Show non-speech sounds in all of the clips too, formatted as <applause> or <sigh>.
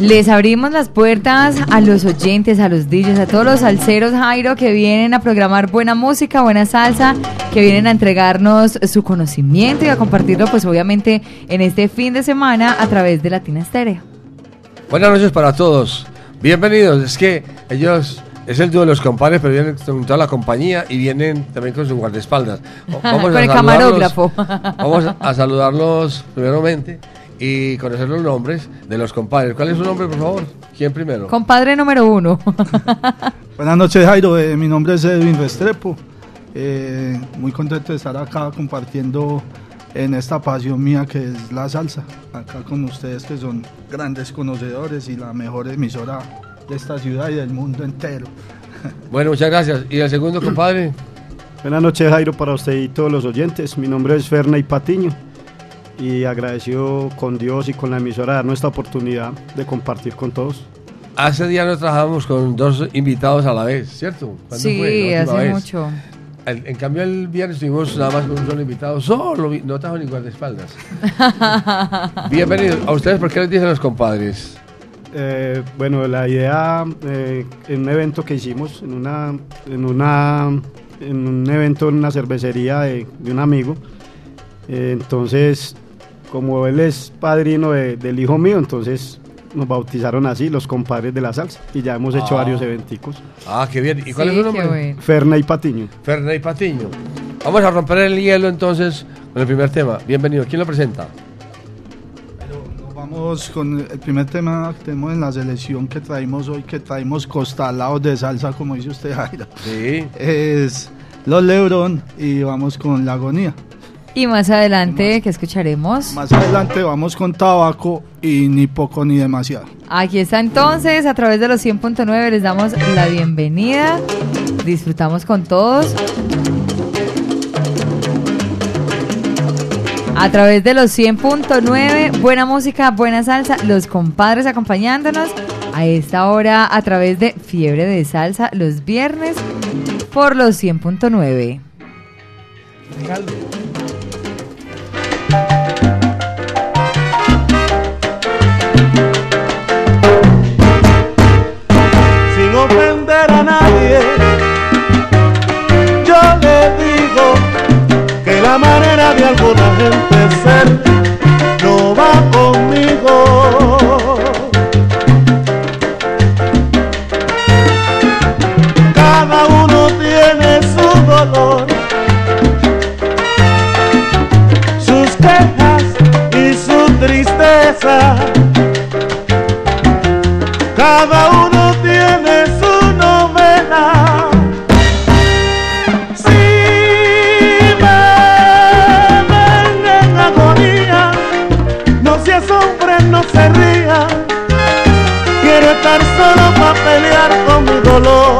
Les abrimos las puertas a los oyentes, a los DJs, a todos los salseros, Jairo, que vienen a programar buena música, buena salsa, que vienen a entregarnos su conocimiento y a compartirlo, pues obviamente, en este fin de semana a través de Latina Estéreo. Buenas noches para todos. Bienvenidos. Es que ellos es el dúo de los compadres, pero vienen con toda la compañía y vienen también con su guardaespaldas. <laughs> Vamos con el camarógrafo. Vamos a saludarlos primeramente y conocer los nombres de los compadres. ¿Cuál es su nombre, por favor? ¿Quién primero? Compadre número uno. <laughs> Buenas noches, Jairo. Eh, mi nombre es Edwin Restrepo. Eh, muy contento de estar acá compartiendo en esta pasión mía que es la salsa. Acá con ustedes que son grandes conocedores y la mejor emisora de esta ciudad y del mundo entero. <laughs> Bueno, muchas gracias. ¿Y el segundo, compadre? Buenas noches, Jairo, para usted y todos los oyentes. Mi nombre es Ferney Patiño y agradecido con Dios y con la emisora darnos esta oportunidad de compartir con todos. Hace días nos trabajamos con dos invitados a la vez, ¿cierto? Sí, hace mucho. En, cambio, el viernes estuvimos nada más con un solo invitado, solo, no trajo ni espaldas. <laughs> Bienvenidos. ¿A ustedes por qué les dicen los compadres? Eh, bueno, la idea eh, en un evento que hicimos, en una, en una, en un evento en una cervecería de, un amigo, eh, entonces como él es padrino del hijo mío, entonces nos bautizaron así, los compadres de la salsa, y ya hemos hecho ah. varios eventicos. Ah, qué bien. ¿Y cuál es su nombre? Ferney Patiño. Ferney Patiño. Vamos a romper el hielo entonces con el primer tema. Bienvenido. ¿Quién lo presenta? vamos con el primer tema que tenemos en la selección que traemos hoy, que traemos costalados de salsa, como dice usted, <laughs> Jairo. Sí. Es Los Lebrón y vamos con La Agonía. Y más adelante, ¿qué escucharemos? Más adelante vamos con tabaco y ni poco ni demasiado. Aquí está entonces, a través de los 100.9 les damos la bienvenida. Disfrutamos con todos. A través de los 100.9, buena música, buena salsa, los compadres acompañándonos a esta hora a través de Fiebre de Salsa los viernes por los 100.9. nadie. Yo le digo que la manera de alguna gente ser no va conmigo. Cada uno tiene su dolor, sus quejas y su tristeza. Solo para pelear con mi dolor.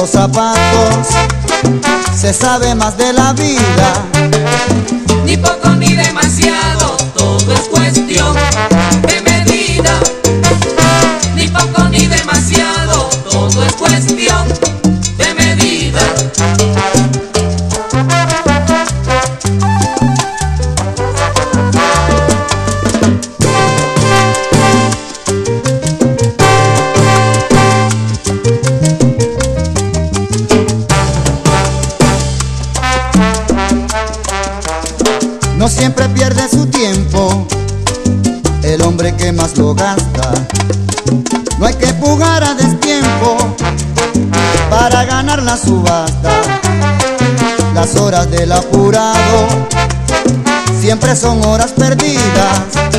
los zapatos se sabe más de la vida. siempre son horas perdidas.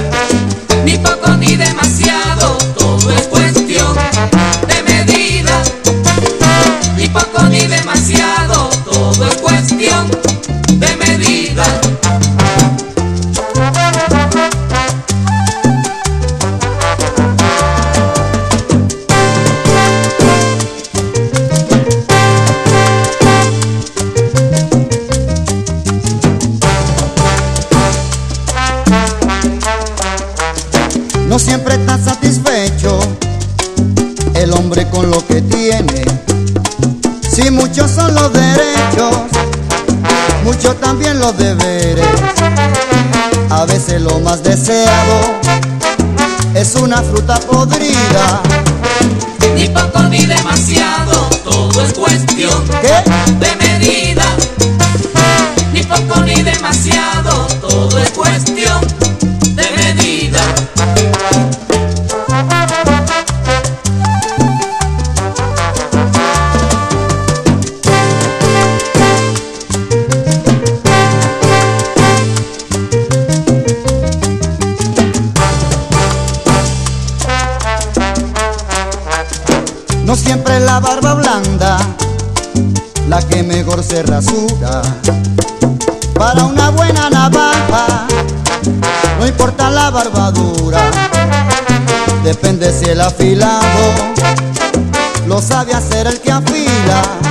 podrida. rasura para una buena navaja no importa la barbadura depende si el afilado lo sabe hacer el que afila.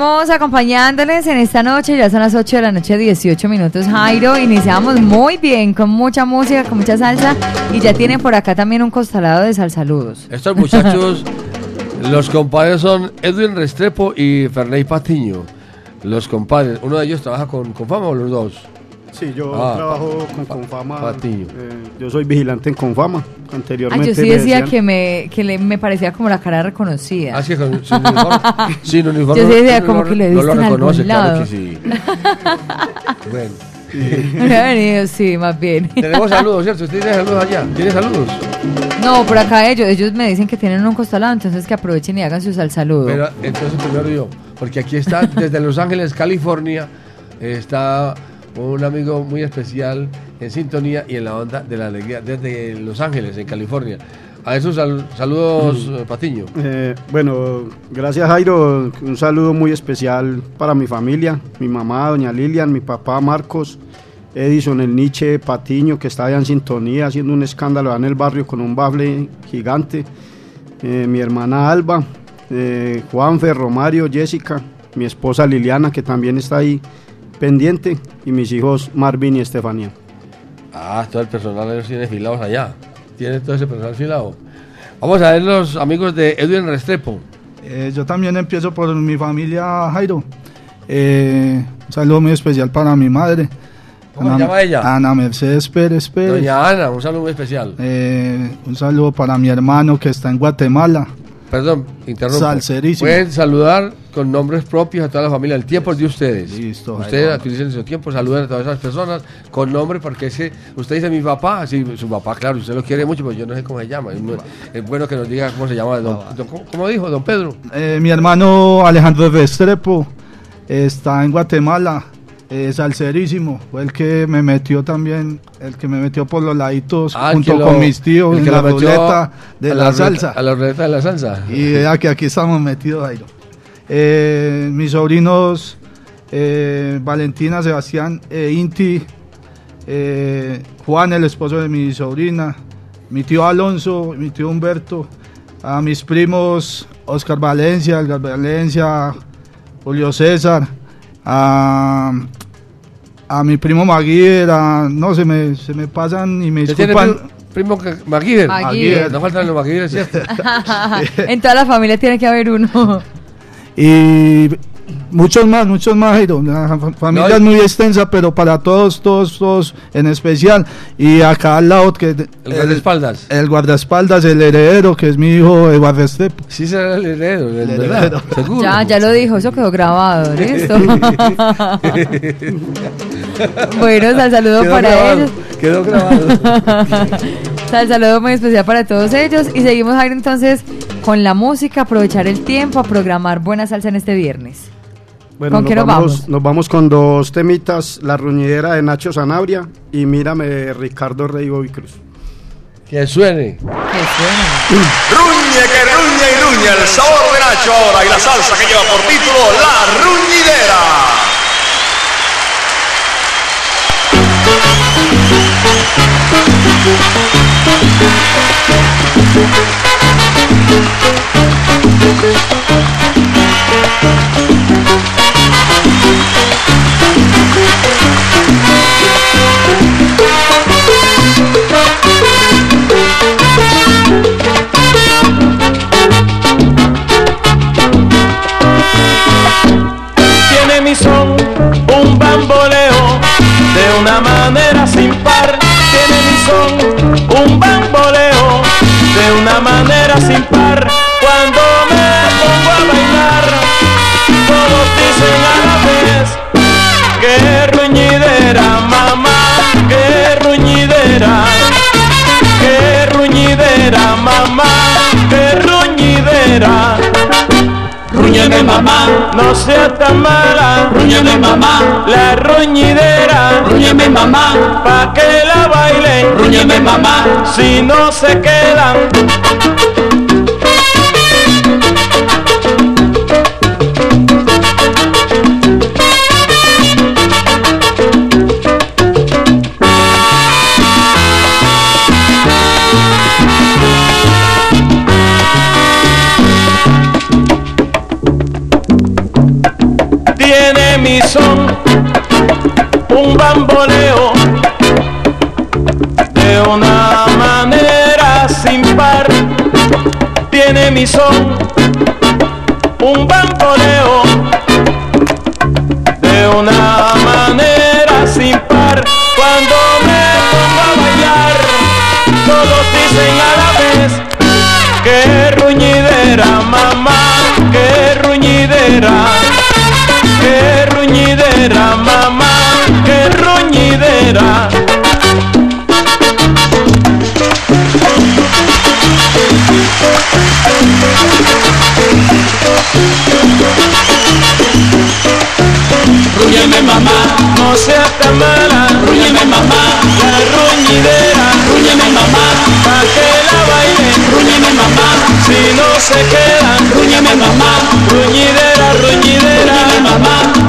Seguimos acompañándoles en esta noche, ya son las 8 de la noche, 18 minutos, Jairo. Iniciamos muy bien, con mucha música, con mucha salsa. Y ya tienen por acá también un costalado de salsaludos. Estos muchachos, <laughs> los compadres son Edwin Restrepo y Ferney Patiño. Los compadres, uno de ellos trabaja con, con fama o los dos. Sí, yo Ah, trabajo con Confama. Patiño. eh, yo soy vigilante en Confama. Ah, Anteriormente. yo sí decía decían- que me, que le, me parecía como la cara reconocida. Así que con, sin uniforme. <laughs> sin uniforme Yo sí decía como lo- que lo he no lo en algún reconoce, claro lado. que sí. <laughs> bueno. Me ha venido, sí, más bien. <laughs> Tenemos saludos, ¿cierto? ¿Usted tiene saludos allá? ¿Tiene saludos? No, por acá ellos, ellos me dicen que tienen un costalado, entonces que aprovechen y hagan su salsaludo. Pero entonces primero yo, porque aquí está desde Los Ángeles, California, está un amigo muy especial en sintonía y en la onda de la alegría desde Los Ángeles, en California. A esos sal- saludos, eh, Patiño. Eh, bueno, gracias Jairo. Un saludo muy especial para mi familia, mi mamá, doña Lilian, mi papá Marcos, Edison, el Nietzsche, Patiño, que está allá en sintonía haciendo un escándalo allá en el barrio con un bafle gigante, eh, mi hermana Alba, eh, Juanfer, Romario, Jessica, mi esposa Liliana, que también está ahí pendiente, y mis hijos Marvin y Estefanía. Ah, todo el personal ellos tiene filados allá. Tiene todo ese personal filado. Vamos a ver los amigos de Edwin Restrepo. Eh, yo también empiezo por mi familia Jairo. Eh, un saludo muy especial para mi madre. ¿Cómo se llama ella? Ana Mercedes Pérez Pérez. Doña Ana, un saludo muy especial. Eh, un saludo para mi hermano que está en Guatemala. Perdón, interrumpo. Salserísimo. Pueden saludar con nombres propios a toda la familia. El tiempo es de ustedes. Listo. Ustedes utilicen su tiempo, saluden a todas esas personas con nombre, porque es que usted dice mi papá, sí, su papá, claro, usted lo quiere mucho, pero yo no sé cómo se llama. Es, bueno que nos diga cómo se llama. don- don- ¿cómo, dijo, don Pedro? Eh, mi hermano Alejandro Restrepo está en Guatemala. Es salserísimo. Fue el que me metió también, el que me metió por los laditos Ah, junto lo- con mis tíos en la ruleta de la, salsa. A la ruleta de la salsa. Y vea que aquí estamos metidos, Jairo. Eh, mis sobrinos eh, Valentina, Sebastián e Inti, eh, Juan, el esposo de mi sobrina, mi tío Alonso, mi tío Humberto, a mis primos Oscar Valencia, Edgar Valencia, Julio César, a, a mi primo Maguire, a- no se me, se me pasan y me ¿Usted tiene disculpan. primo, Maguire? Maguire. No faltan los Maguire, ¿cierto? <laughs> <laughs> en toda la familia tiene que haber uno. Y muchos más, muchos más, Jairo. La fa- familia No, muy extensa, pero para todos, todos, todos en especial. Y acá al lado, que El guardaespaldas. el guardaespaldas, el heredero, que es mi hijo Eduardo Estepo. Sí será el heredero, de El verdad. heredero. Seguro. Ya, ya lo dijo, eso quedó grabado, listo. <laughs> bueno, sal saludo Quedó para grabado, ellos. Quedó grabado. <laughs> Sal saludo muy especial para todos ellos. Y seguimos, Jairo, entonces, con la música, aprovechar el tiempo, a programar buena salsa en este viernes. Bueno, ¿Con qué nos vamos? Nos vamos con dos temitas, La ruñidera de Nacho Sanabria y Mírame de Ricardo Rey Bobby Cruz. Que suene. Que suene. Ruñe que ruñe y ruñe el sabor de Cacho ahora y la salsa que lleva por título La Ruñidera. Tiene mi son un bamboleo de una manera sin par. Tiene mi son un bamboleo de una manera sin mamá, no sea tan mala. Ruñeme mamá, la ruñidera. Ruñeme mamá, pa' que la baile. Ruñeme mamá, si no se quedan. De una manera sin par. Tiene mi son un bamboleo no seas tan mala. Ruñeme mamá, la ruñidera. Ruñeme mamá, pa' que la baile. Ruñeme mamá, si no se quedan. Ruñeme mamá, ruñidera, ruñidera. Mamá,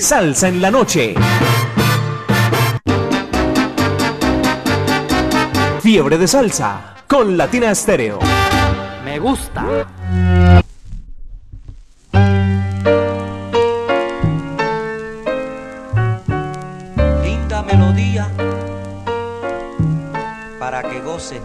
salsa en la noche. Fiebre de salsa con Latina Estéreo. Me gusta. Linda melodía para que goces,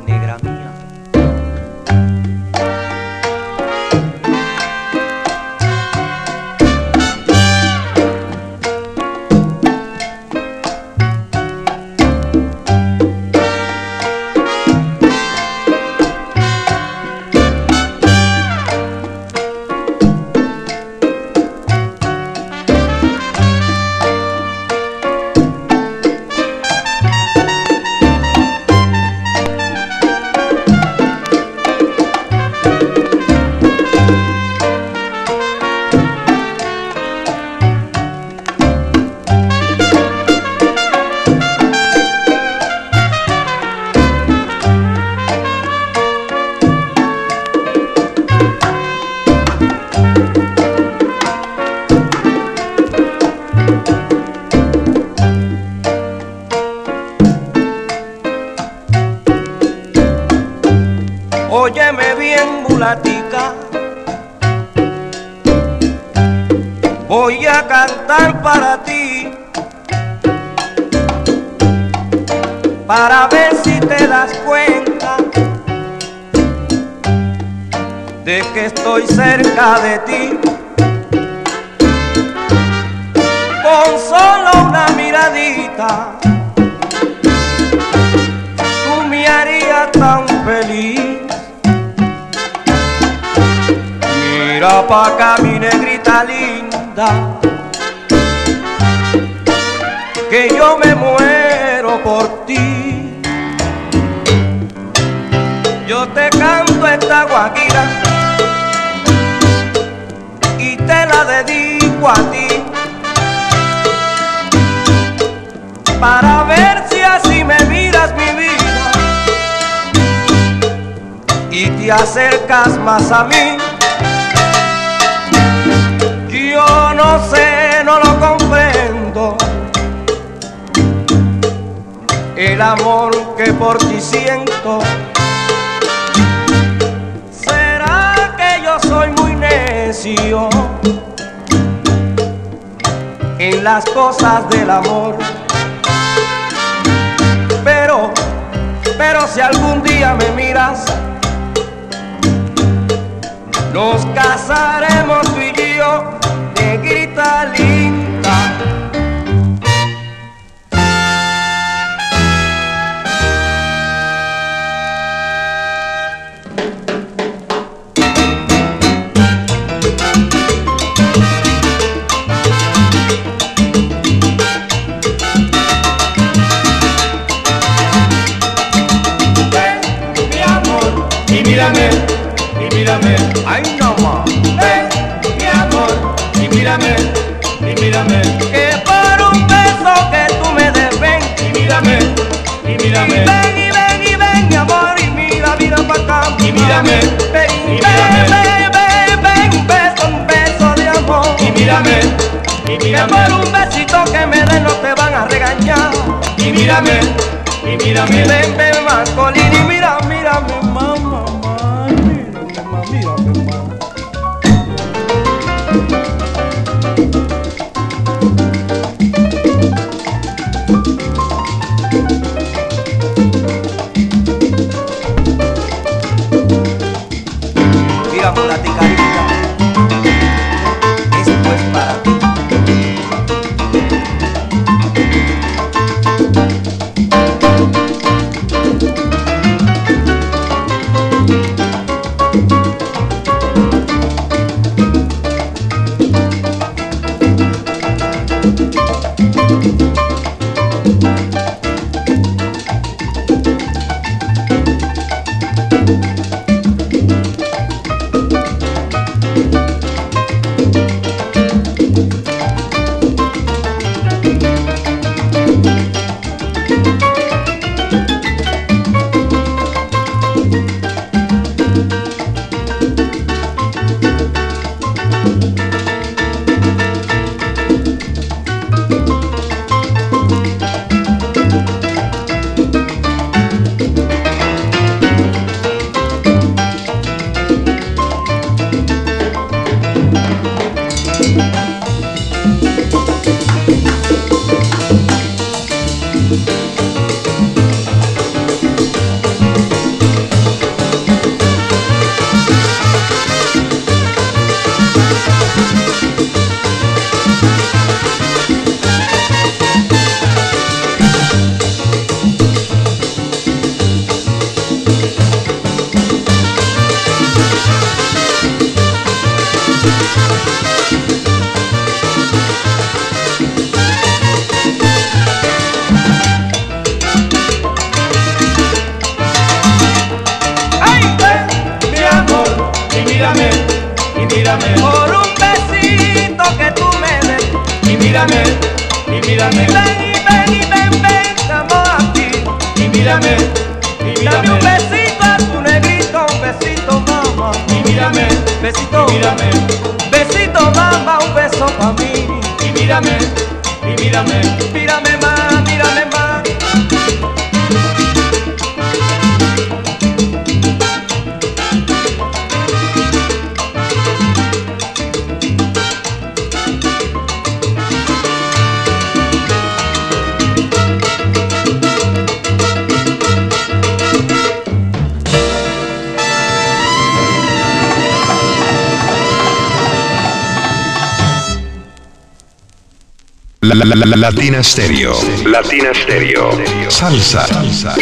Latina Stereo. Latina Stereo. Salsa. Salsa.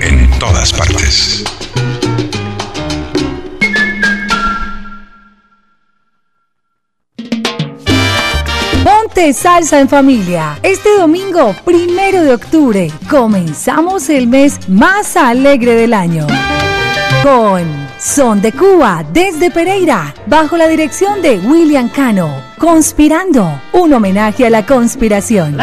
En todas partes. Ponte salsa en familia. Este domingo, primero de octubre, comenzamos el mes más alegre del año. Con Son de Cuba desde Pereira, bajo la dirección de William Cano. Conspirando, un homenaje a la conspiración.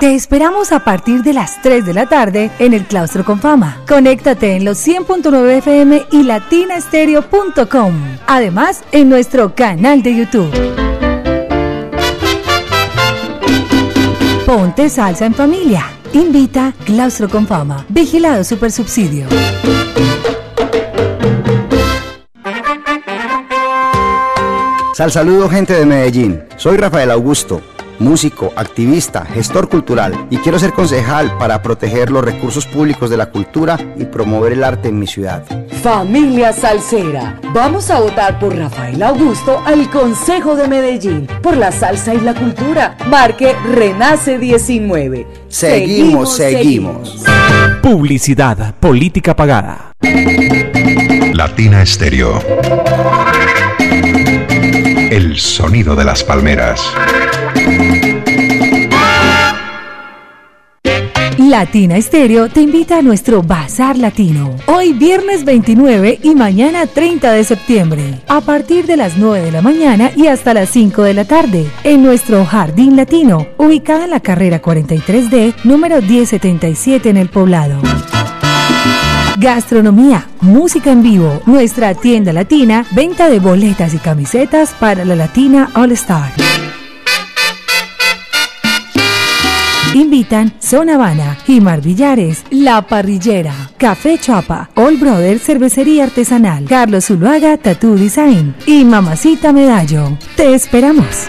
Te esperamos a partir de las 3 de la tarde en el Claustro con Fama. Conéctate en los 100.9 FM y latinastereo.com. Además, en nuestro canal de YouTube. Ponte salsa en familia. Invita Claustro con Fama. Vigilado Super Subsidio. Sal saludo gente de Medellín. Soy Rafael Augusto, músico, activista, gestor cultural y quiero ser concejal para proteger los recursos públicos de la cultura y promover el arte en mi ciudad. Familia Salsera, vamos a votar por Rafael Augusto al Consejo de Medellín, por la salsa y la cultura. Marque Renace 19. Seguimos, seguimos. Publicidad, política pagada. Latina Stereo. El sonido de las palmeras. Latina Estéreo te invita a nuestro Bazar Latino. Hoy viernes 29 y mañana 30 de septiembre. A partir de las 9 de la mañana y hasta las 5 de la tarde. En nuestro Jardín Latino, ubicada en la carrera 43D, número 1077 en el poblado. Gastronomía, música en vivo, nuestra tienda latina, venta de boletas y camisetas para la Latina All Star. Invitan Zona Habana, Jimar Villares, La Parrillera, Café Chapa, All Brother Cervecería Artesanal, Carlos Zuluaga Tattoo Design y Mamacita Medallo. Te esperamos.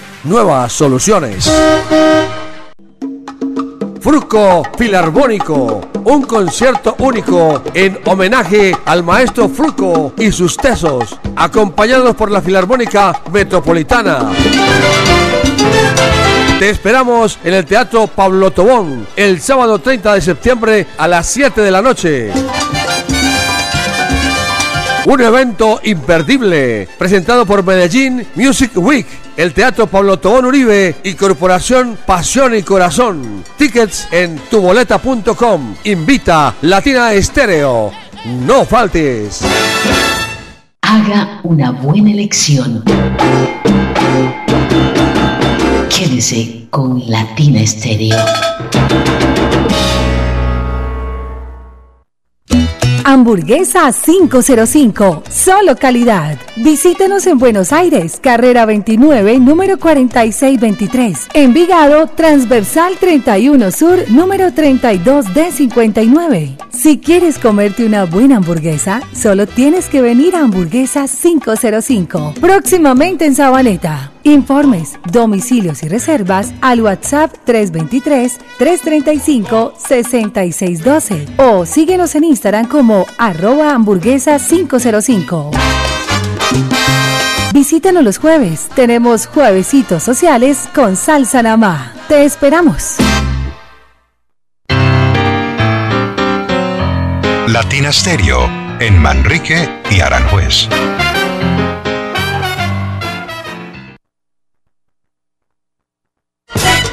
nuevas soluciones. Fruco Filarmónico, un concierto único en homenaje al maestro Fruco y sus tesos, acompañados por la Filarmónica Metropolitana. Te esperamos en el Teatro Pablo Tobón el sábado 30 de septiembre a las 7 de la noche. Un evento imperdible presentado por Medellín Music Week, el Teatro Pablo Tobón Uribe y Corporación Pasión y Corazón. Tickets en tuboleta.com. Invita Latina Estéreo. No faltes. Haga una buena elección. Quédese con Latina Estéreo. Hamburguesa 505, solo calidad. Visítenos en Buenos Aires, carrera 29, número 4623. Envigado, transversal 31 Sur, número 32D59. Si quieres comerte una buena hamburguesa, solo tienes que venir a Hamburguesa 505, próximamente en Sabaneta. Informes, domicilios y reservas al WhatsApp 323-335-6612 o síguenos en Instagram como arroba hamburguesa 505. Visítanos los jueves. Tenemos juevesitos sociales con salsa namá. Te esperamos. Latina Stereo en Manrique y Aranjuez.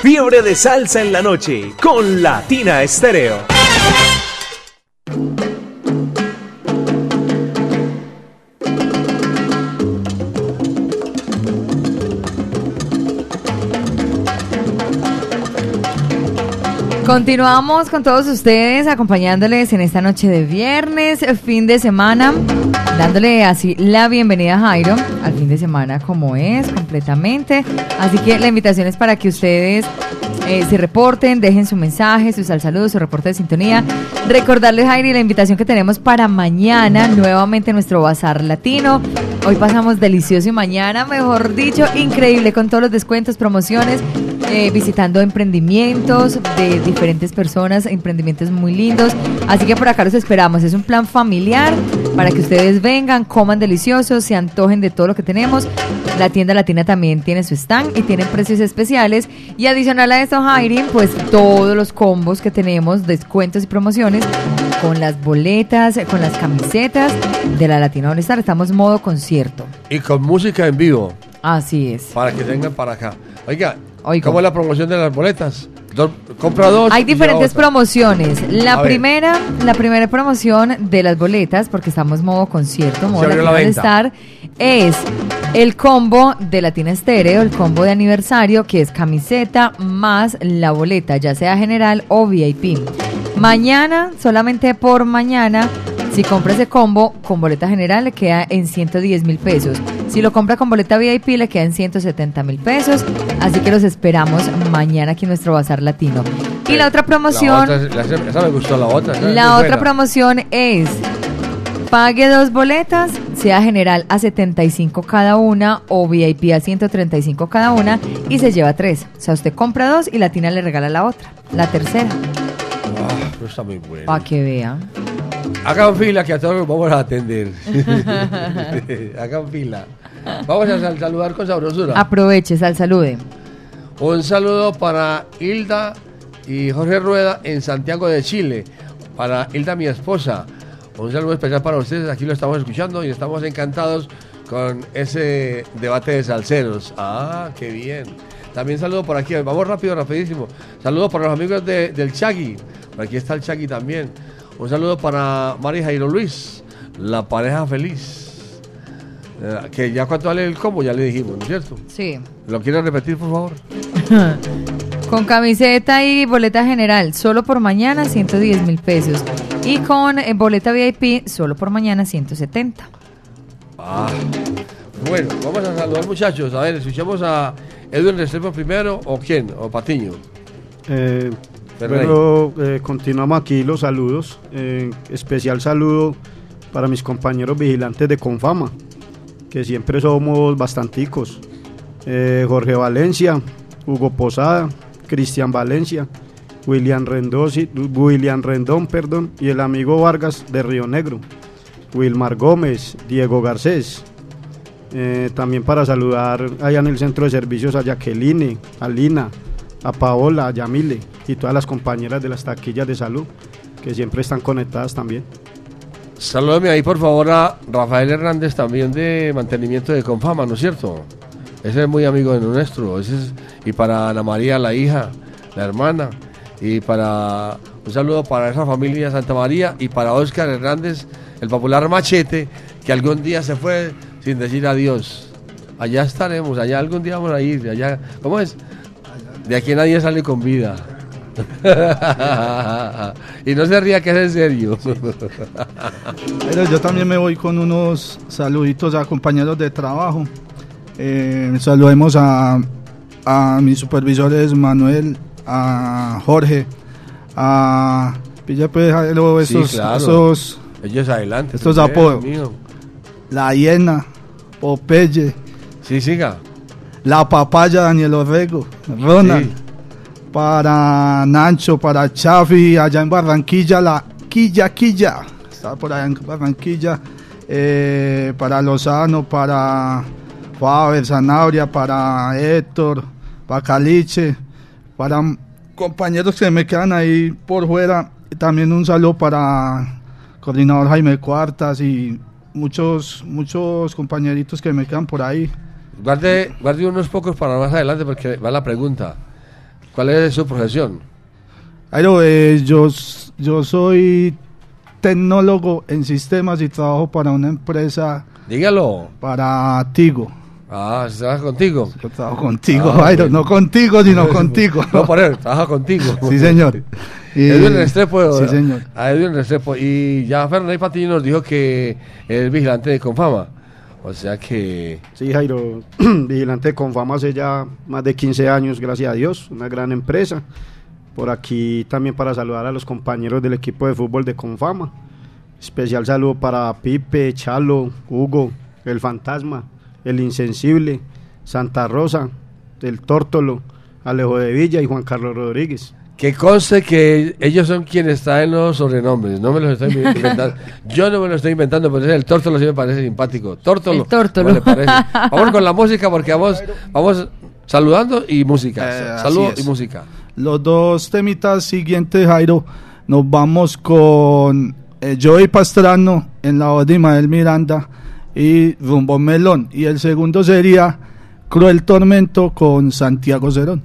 Fiebre de salsa en la noche con Latina Estéreo. Continuamos con todos ustedes, acompañándoles en esta noche de viernes, fin de semana, dándole así la bienvenida a Jairo al fin de semana como es, completamente. Así que la invitación es para que ustedes eh, se reporten, dejen su mensaje, sus al saludos, su reporte de sintonía. Recordarles, Jairo, la invitación que tenemos para mañana, nuevamente nuestro Bazar Latino. Hoy pasamos delicioso y mañana, mejor dicho, increíble con todos los descuentos, promociones, eh, visitando emprendimientos de diferentes personas, emprendimientos muy lindos. Así que por acá los esperamos. Es un plan familiar para que ustedes vengan, coman deliciosos, se antojen de todo lo que tenemos. La tienda latina también tiene su stand y tienen precios especiales. Y adicional a esto, Jairi, pues todos los combos que tenemos, descuentos y promociones con las boletas, con las camisetas de la Latina All Star. Estamos modo concierto. Y con música en vivo, Así es. para que vengan para acá. Oiga, Oiga. ¿cómo es la promoción de las boletas? Do- compra dos. Hay diferentes promociones. La A ver. primera, la primera promoción de las boletas, porque estamos modo concierto, modo Latina la All venta. Star, es el combo de Latina Estéreo, el combo de aniversario, que es camiseta más la boleta, ya sea general o VIP. Mañana, solamente por mañana, si compra ese combo con boleta general le queda en 110 mil pesos. Si lo compra con boleta VIP le queda en 170 mil pesos. Así que los esperamos mañana aquí en nuestro Bazar Latino. Y la otra promoción... La otra, la- esa me gustó, la otra. La otra buena. promoción es pague dos boletas, sea general a 75 cada una o VIP a 135 cada una y se lleva tres. O sea, usted compra dos y Latina le regala la otra, la tercera, Ah, pero está muy bueno. para que vean. Hagan fila que a todos vamos a atender. <laughs> Hagan fila. Vamos a sal- saludar con sabrosura. Aproveche, sal salude. Un saludo para Hilda y Jorge Rueda en Santiago de Chile. Para Hilda, mi esposa. Un saludo especial para ustedes. Aquí lo estamos escuchando y estamos encantados con ese debate de salseros. Ah, qué bien. También saludo por aquí. Vamos rápido, rapidísimo. Saludo para los amigos de- del Chagui. Por aquí está el Chagui también. Un saludo para Mari Jairo Luis, la pareja feliz. Eh, que ya cuánto vale el combo, ya le dijimos, ¿no es cierto? Sí. ¿Lo quiere repetir, por favor? <laughs> Con camiseta y boleta general, solo por mañana 110 mil pesos. Y con eh, boleta VIP, solo por mañana 170. Ah, bueno, vamos a saludar muchachos. A ver, escuchemos a Edwin Restrepo primero o quién, o Patiño. Eh. Bueno, eh, continuamos aquí los saludos. Eh, especial saludo para mis compañeros vigilantes de Confama, que siempre somos bastanticos. Eh, Jorge Valencia, Hugo Posada, Cristian Valencia, William, Rendosi- William Rendón perdón, y el amigo Vargas de Río Negro, Wilmar Gómez, Diego Garcés. También para saludar allá en el centro de servicios a Jacqueline, a Lina, a Paola, a Yamile y todas las compañeras de las taquillas de salud que siempre están conectadas también. Salúdame ahí, por favor, a Rafael Hernández, también de mantenimiento de Confama, ¿no es cierto? Ese es muy amigo de nuestro. Y para Ana María, la hija, la hermana. Y para un saludo para esa familia Santa María y para Oscar Hernández, el popular machete, que algún día se fue sin decir adiós. Allá estaremos, allá algún día vamos a ir. Allá, ¿Cómo es? De aquí nadie sale con vida. <laughs> y no se ría que es en serio. Pero yo también me voy con unos saluditos a compañeros de trabajo. Eh, saludemos a, a mis supervisores Manuel, a Jorge, a Pilla pues, Sí, estos, claro. estos, Ellos adelante. estos apodos. La hiena, Popeye. Sí, siga. La papaya Daniel Orrego, Ronald. Sí. Para Nacho, para Chafi, allá en Barranquilla, la Quilla Quilla. Está por allá en Barranquilla. Eh, para Lozano, para Faber, Zanabria, para Héctor, para Caliche, para compañeros que me quedan ahí por fuera. También un saludo para coordinador Jaime Cuartas y muchos, muchos compañeritos que me quedan por ahí. Guarde, guarde unos pocos para más adelante porque va la pregunta. ¿Cuál es su profesión? Jairo, eh, yo, yo soy tecnólogo en sistemas y trabajo para una empresa, Dígalo. para Tigo. Ah, ¿se trabaja contigo? Yo trabajo contigo, Ah, Jairo, ok. no contigo, sino <laughs> contigo. No, por él, trabaja contigo. Sí, señor. Y- <laughs> Edwin Restrepo. Sí, señor. A Edwin Restrepo. Y ya Fernando Patiño nos dijo que es vigilante de Confama. O sea que. Sí, Jairo, <clears throat> vigilante con fama hace ya más de 15 años, gracias a Dios, una gran empresa. Por aquí también para saludar a los compañeros del equipo de fútbol de Confama. Especial saludo para Pipe, Chalo, Hugo, el Fantasma, el Insensible, Santa Rosa, el Tórtolo, Alejo de Villa y Juan Carlos Rodríguez. Que conste que ellos son quienes traen los sobrenombres, no me los estoy <laughs> inventando. Yo no me lo estoy inventando, pero el tórtolo sí me parece simpático. Tórtolo. El tórtolo. ¿cómo le parece? <laughs> Vamos con la música porque vamos, vamos saludando y música. Eh, así Saludo es. y música. Los dos temitas siguientes, Jairo, nos vamos con eh, Joey Pastrano en la voz de Ismael Miranda y Rumbo Melón. Y el segundo sería Cruel Tormento con Santiago Cerón.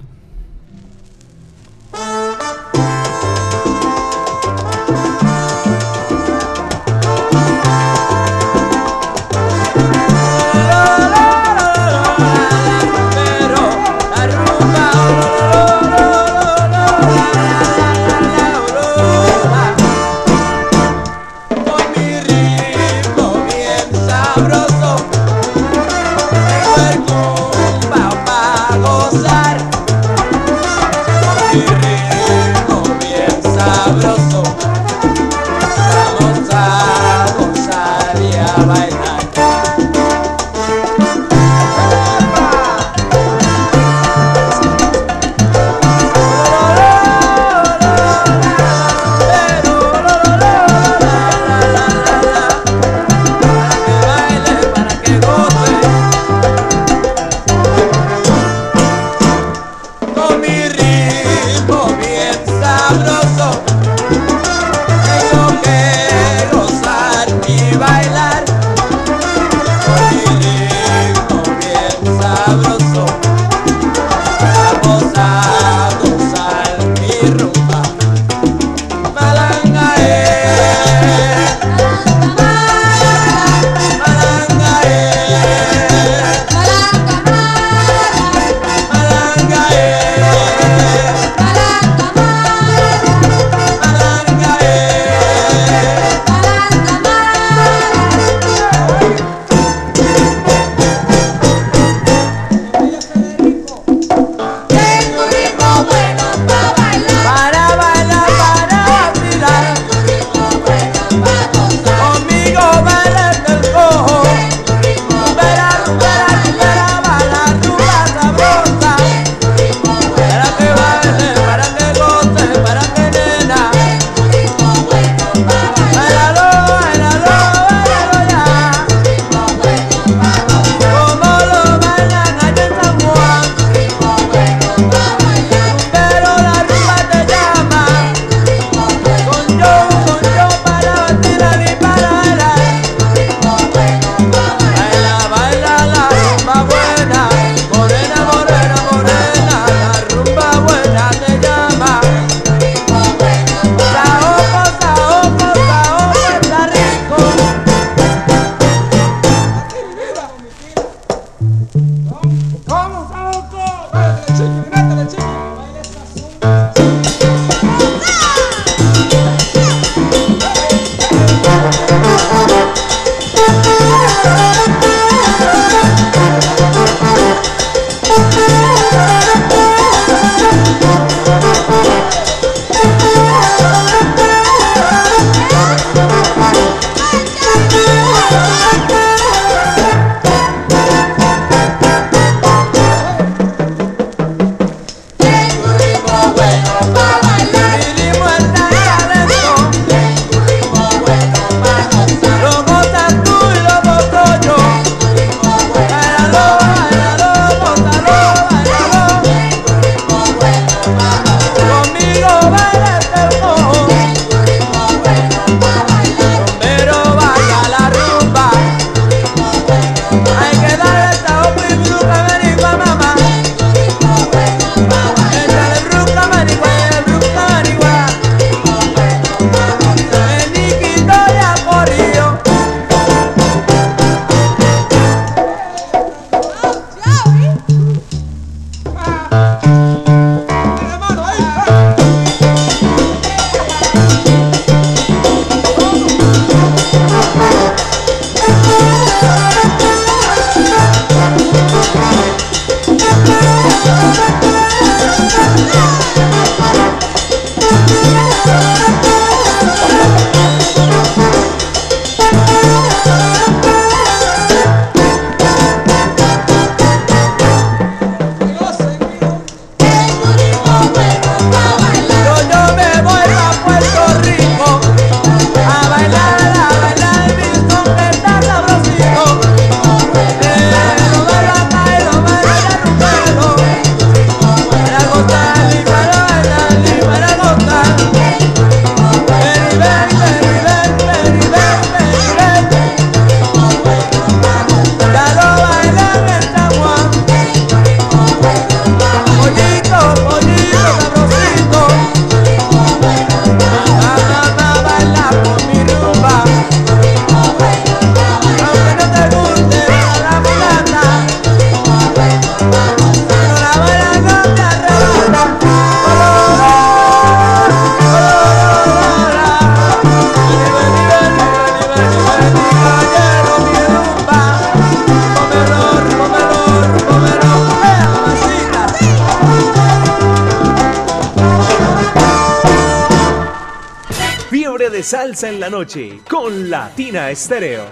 La noche con Latina Estéreo.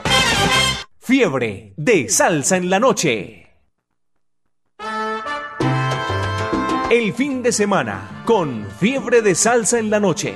Fiebre de salsa en la noche. El fin de semana con Fiebre de salsa en la noche.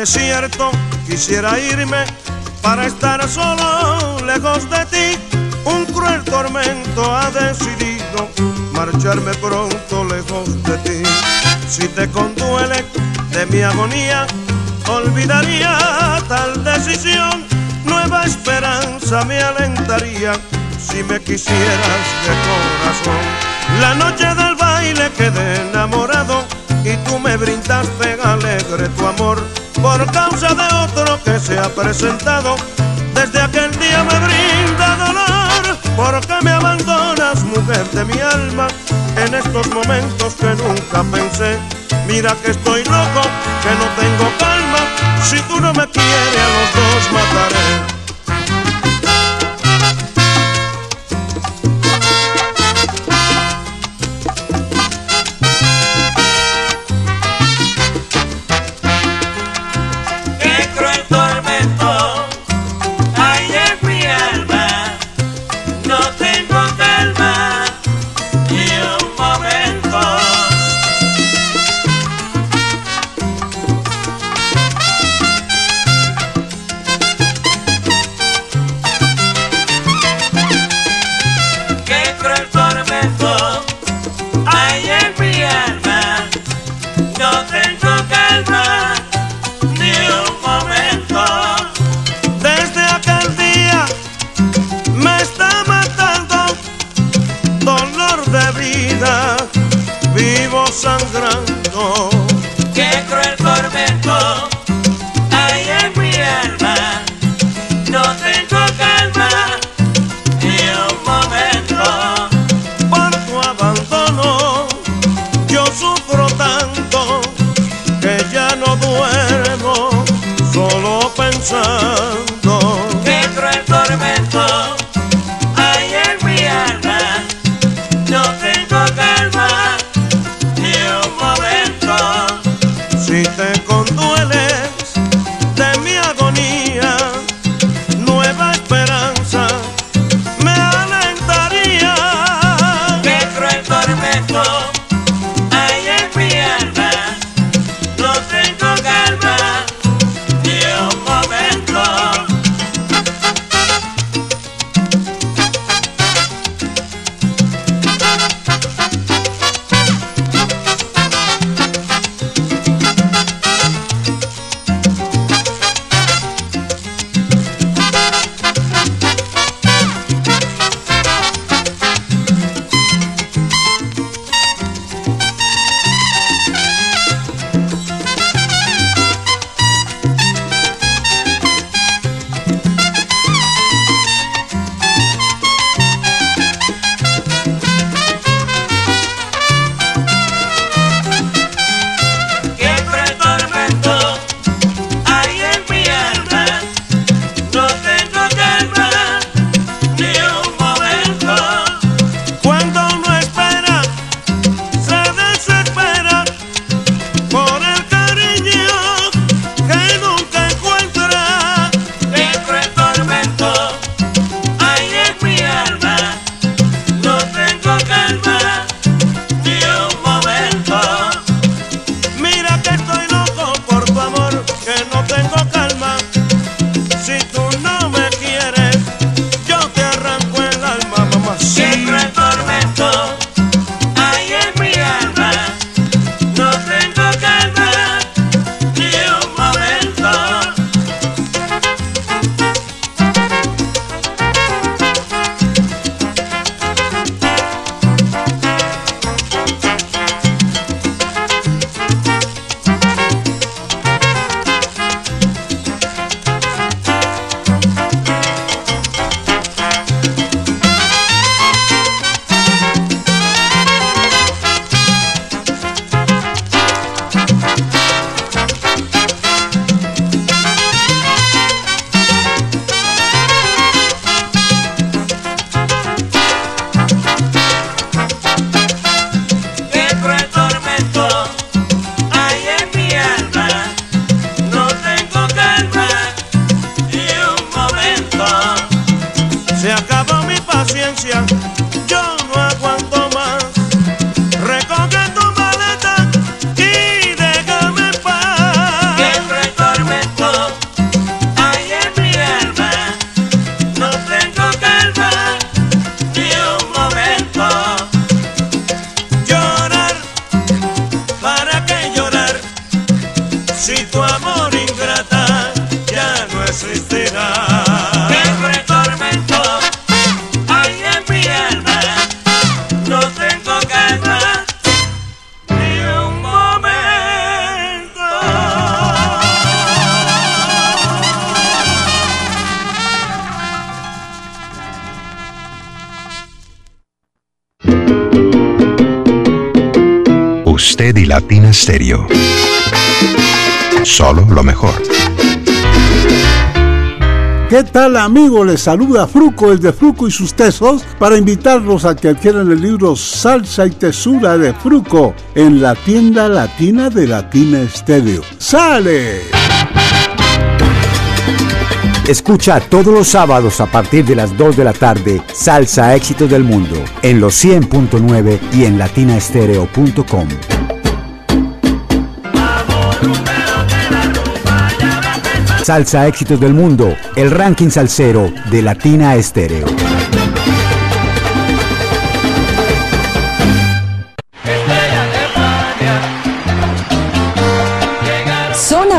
Desierto quisiera irme, para estar solo lejos de ti. Un cruel tormento ha decidido marcharme pronto lejos de ti. Si te conduele de mi agonía, olvidaría tal decisión. Nueva esperanza me alentaría si me quisieras de corazón. La noche del baile quedé enamorado y tú me brindaste alegre tu amor por causa de otro que se ha presentado. Desde aquel día me brinda dolor porque me abandonas, mujer de mi alma, en estos momentos que nunca pensé. Mira que estoy loco, que no tengo calma, si tú no me quieres a los dos mataré. Stereo. Solo lo mejor. ¿Qué tal amigos? Les saluda Fruco desde Fruco y sus tesos para invitarlos a que adquieran el libro Salsa y Tesura de Fruco en la tienda latina de Latina Stereo. ¡Sale! Escucha todos los sábados a partir de las 2 de la tarde Salsa Éxitos del Mundo en los 100.9 y en latinastereo.com. Salsa Éxitos del Mundo, el ranking salsero de Latina Estéreo.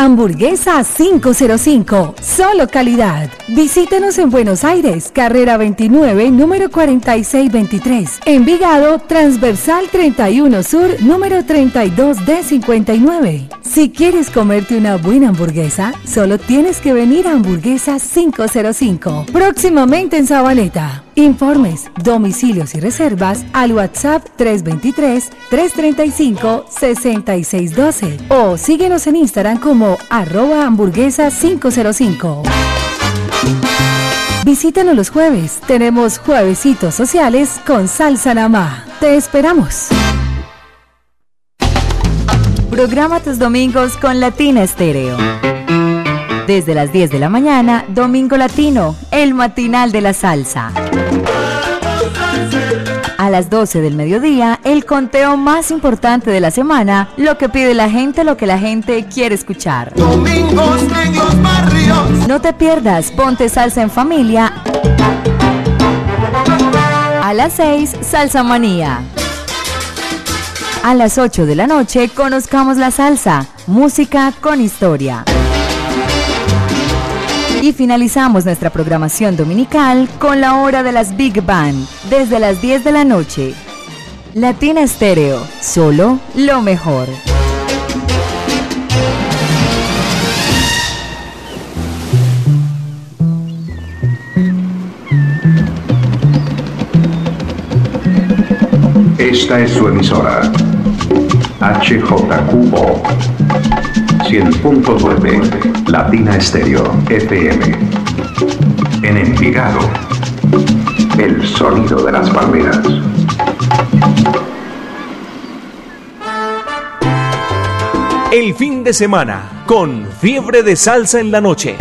Hamburguesa 505, solo calidad. Visítenos en Buenos Aires, carrera 29, número 4623. Envigado, transversal 31 Sur, número 32D59. Si quieres comerte una buena hamburguesa, solo tienes que venir a Hamburguesa 505. Próximamente en Sabaneta. Informes, domicilios y reservas al WhatsApp 323-335-6612 o síguenos en Instagram como arroba hamburguesa 505. Visítanos los jueves. Tenemos juevesitos sociales con salsa namá. Te esperamos. Programa tus domingos con Latina Estéreo. Desde las 10 de la mañana, Domingo Latino, el matinal de la salsa. A las 12 del mediodía, el conteo más importante de la semana, lo que pide la gente, lo que la gente quiere escuchar. Domingos en los barrios. No te pierdas, ponte salsa en familia. A las 6, Salsa Manía. A las 8 de la noche, conozcamos la salsa, música con historia. Y finalizamos nuestra programación dominical con la hora de las Big Band, desde las 10 de la noche. Latina Estéreo, solo lo mejor. Esta es su emisora. HJQO 100.9 Latina Estéreo FM. En Envigado. El sonido de las palmeras. El fin de semana con fiebre de salsa en la noche.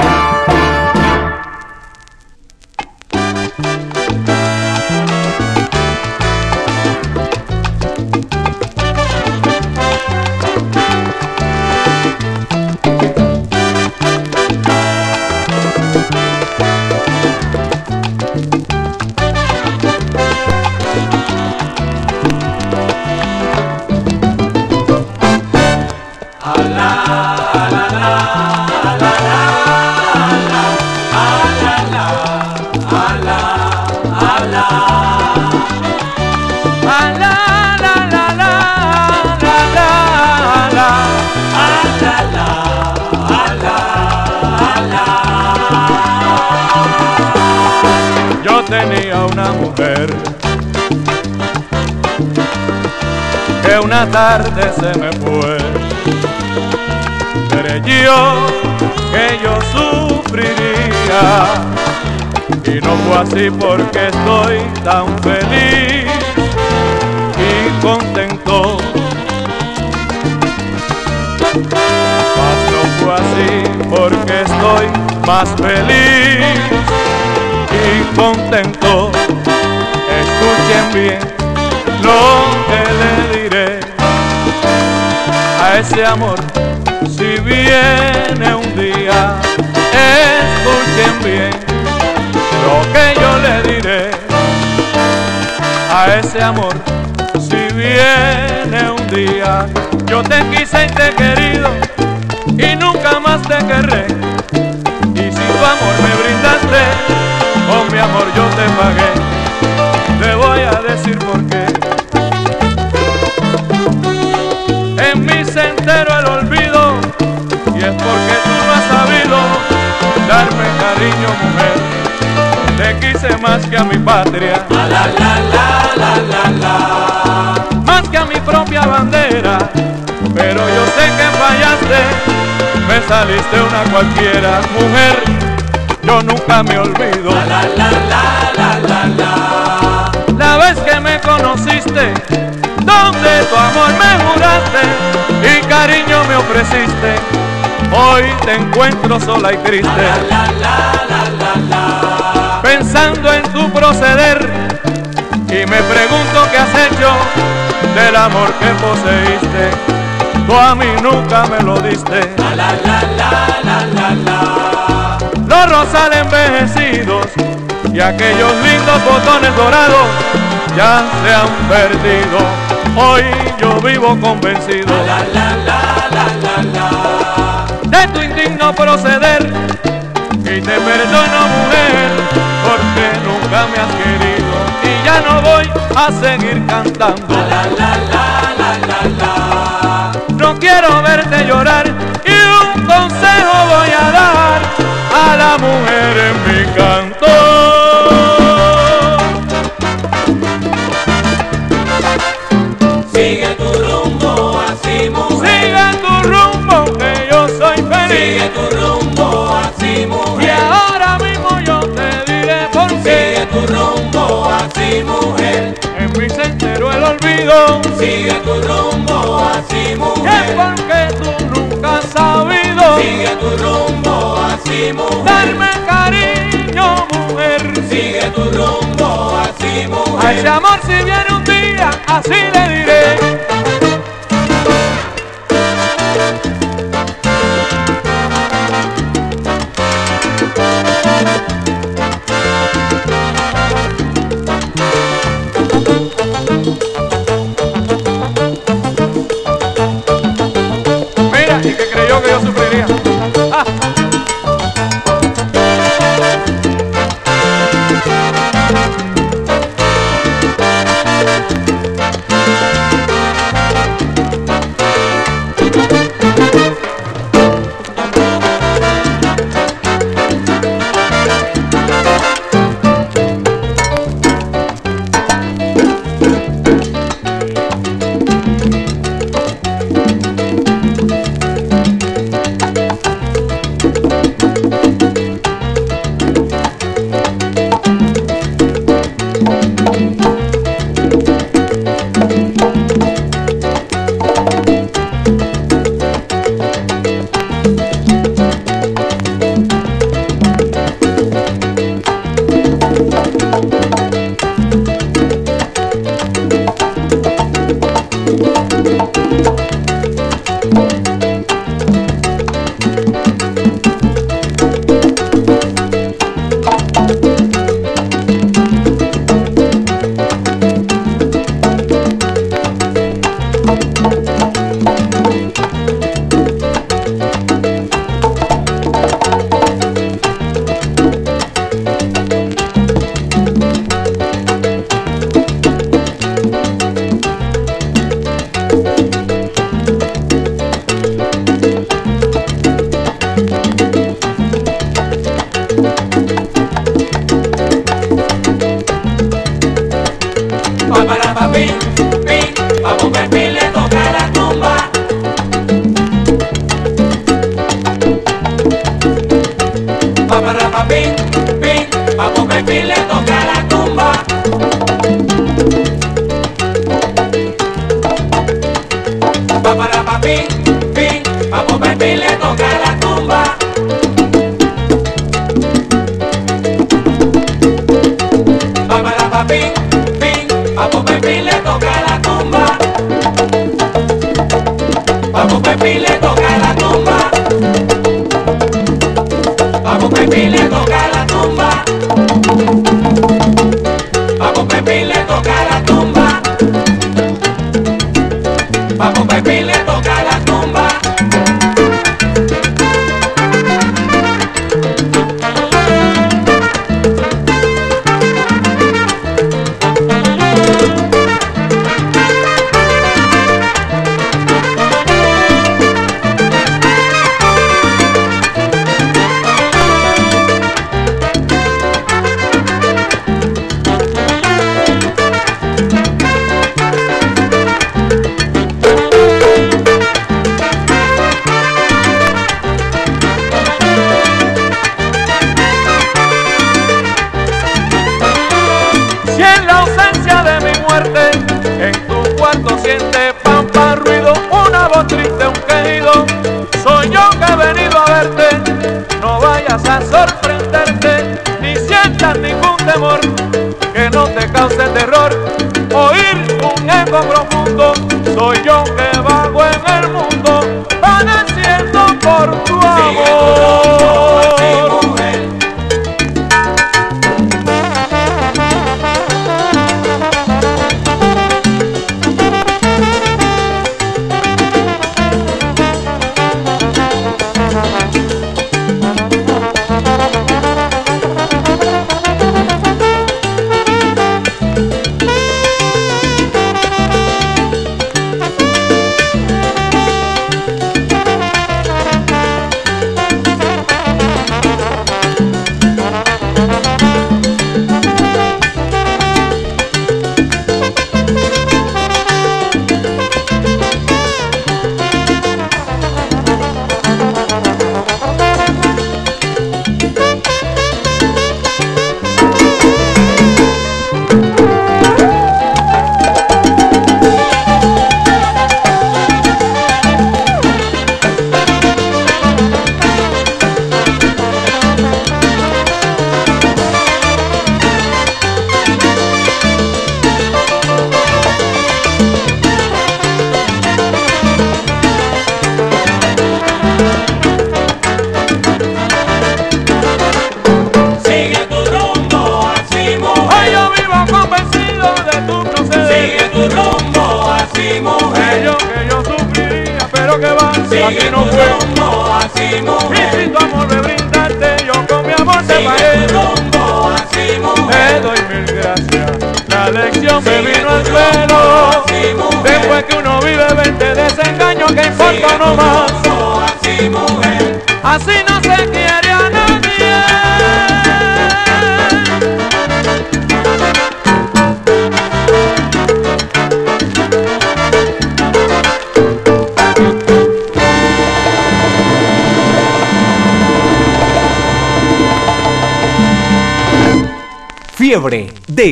Tarde se me fue creyó que yo sufriría. Y no fue así porque estoy tan feliz y contento. Mas no fue así porque estoy más feliz y contento. Escuchen bien lo a ese amor si viene un día. Escuchen bien lo que yo le diré a ese amor si viene un día. Yo te quise y te he querido y nunca más te querré. Y si tu amor me brindaste, con mi amor yo te pagué. Te voy a decir por qué. Cariño, mujer. Te quise más que a mi patria, la, la, la, la, la, la. más que a mi propia bandera. Pero yo sé que fallaste, me saliste una cualquiera, mujer. Yo nunca me olvido. La, la, la, la, la, la. La vez que me conociste, donde tu amor me juraste y cariño me ofreciste, hoy te encuentro sola y triste. Pensando en tu proceder y me pregunto qué has hecho del amor que poseíste. Tú a mí nunca me lo diste. Los rosales envejecidos y aquellos lindos botones dorados ya se han perdido. Hoy yo vivo convencido de tu indigno proceder y te perdono mujer porque nunca me has querido y ya no voy a seguir cantando. No quiero verte llorar y un consejo voy a dar a la mujer en mi canto. Sigue tu rumbo así, mujer. Es porque tú nunca has sabido. Sigue tu rumbo así, mujer. Darme cariño, mujer. Sigue tu rumbo así, mujer. A ese amor si viene un día, así le diré.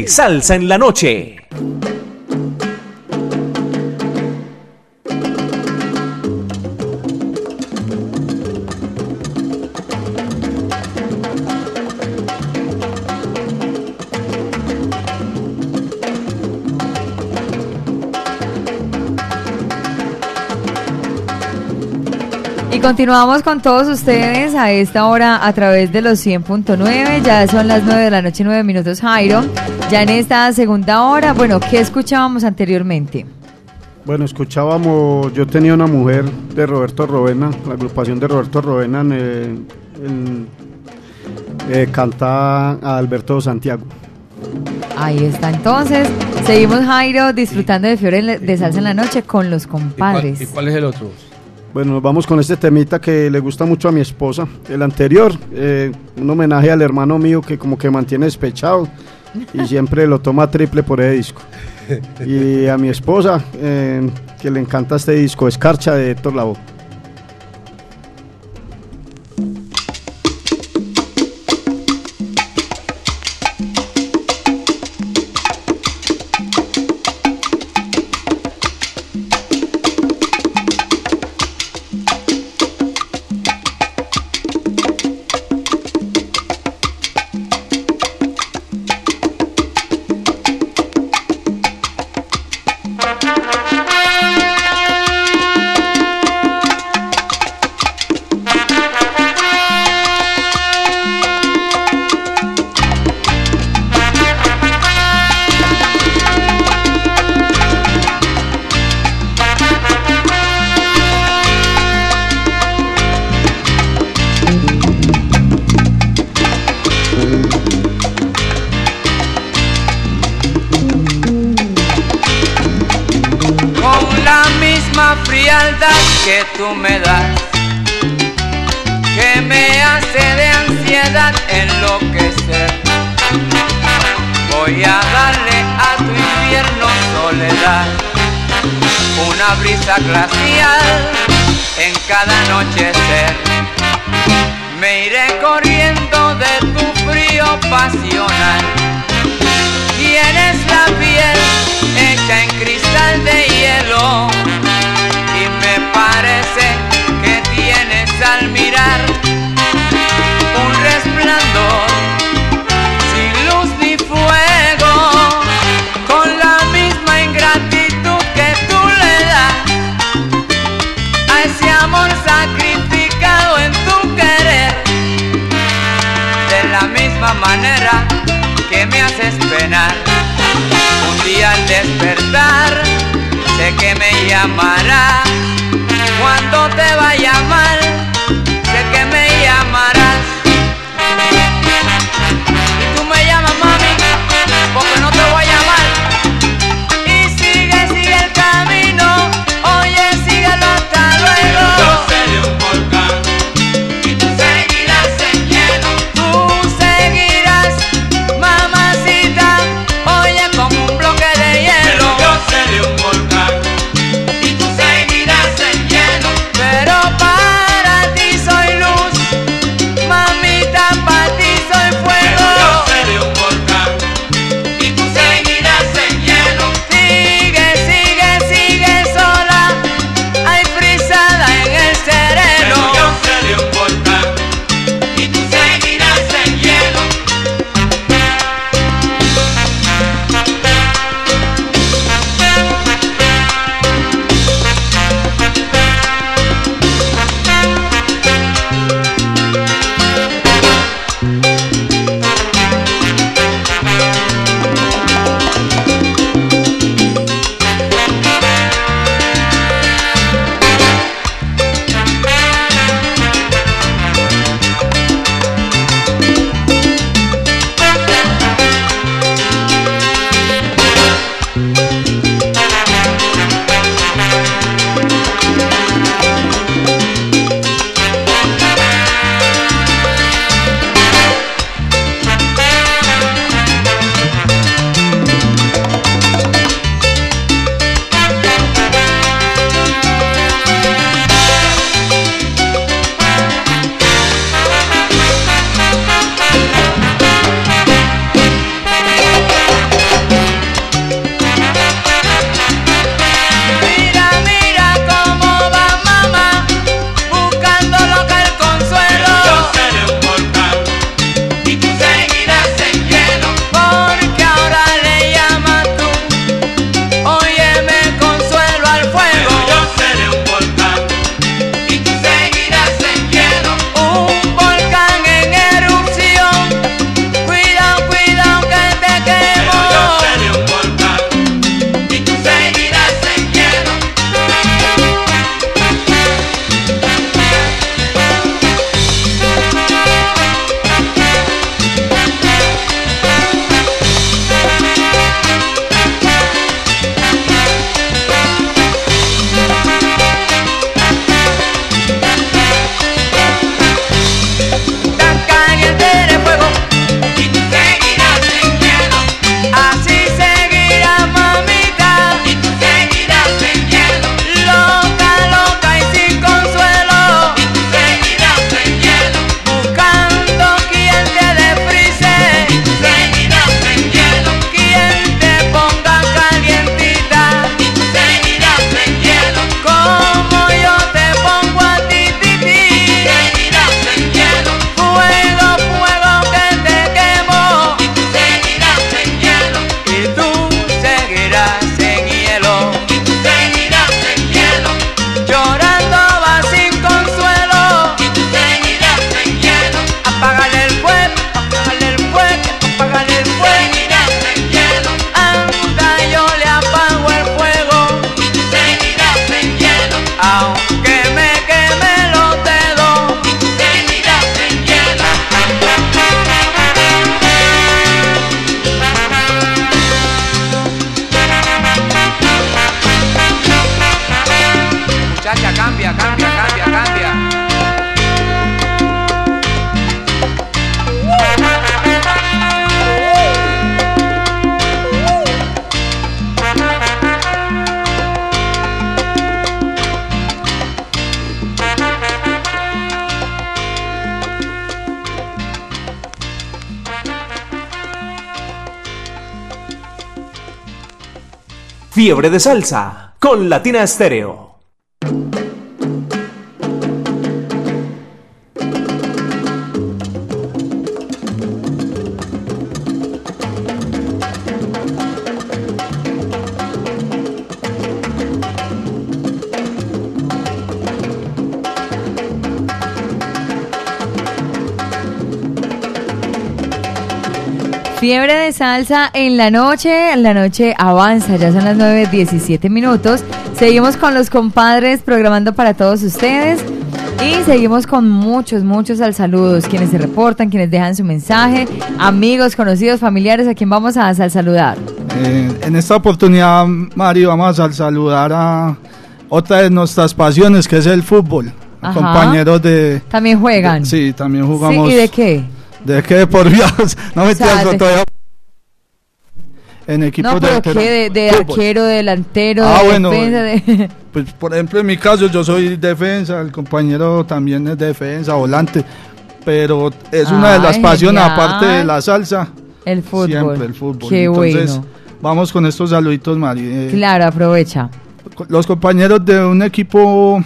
Salsa en la noche. Y continuamos con todos ustedes a esta hora a través de los 100.9. Ya son las 9 de la noche, 9 minutos, Jairo. Ya en esta segunda hora, bueno, ¿qué escuchábamos anteriormente? Bueno, escuchábamos, yo tenía una mujer de Roberto Rovena, la agrupación de Roberto Rovena, en- eh, canta a Alberto Santiago. Ahí está entonces. Seguimos, Jairo, disfrutando de Fiore de Salsa en la Noche con los compadres. ¿Y cuál es el otro? Bueno, nos vamos con este temita que le gusta mucho a mi esposa. El anterior, eh, un homenaje al hermano mío que como que mantiene despechado y siempre lo toma triple por ese disco. Y a mi esposa, eh, que le encanta este disco, Escarcha de Héctor Lavoe. Fiebre de salsa con Latina Estéreo. Fiebre de salsa en la noche, la noche avanza, ya son las 9.17 minutos. Seguimos con los compadres programando para todos ustedes y seguimos con muchos, muchos al saludos, quienes se reportan, quienes dejan su mensaje, amigos, conocidos, familiares, a quien vamos a sal saludar. Eh, en esta oportunidad, Mario, vamos a saludar a otra de nuestras pasiones, que es el fútbol. Ajá. Compañeros de... También juegan. de- sí, también jugamos. Sí, ¿Y de qué? ¿De qué? Por Dios. <laughs> No me O sea, entiendo de- todavía. En equipos No, pero de, ¿qué? De, de fútbol. arquero, de delantero, Ah, de bueno, defensa, de... <laughs> Pues, por ejemplo, en mi caso, yo soy defensa, el compañero también es defensa, volante. Pero es una de las Ay, pasiones, genial. aparte de la salsa. El fútbol. Siempre el fútbol. Qué Entonces, bueno. vamos con estos saluditos, Mari. Eh, Claro, aprovecha. los compañeros de un equipo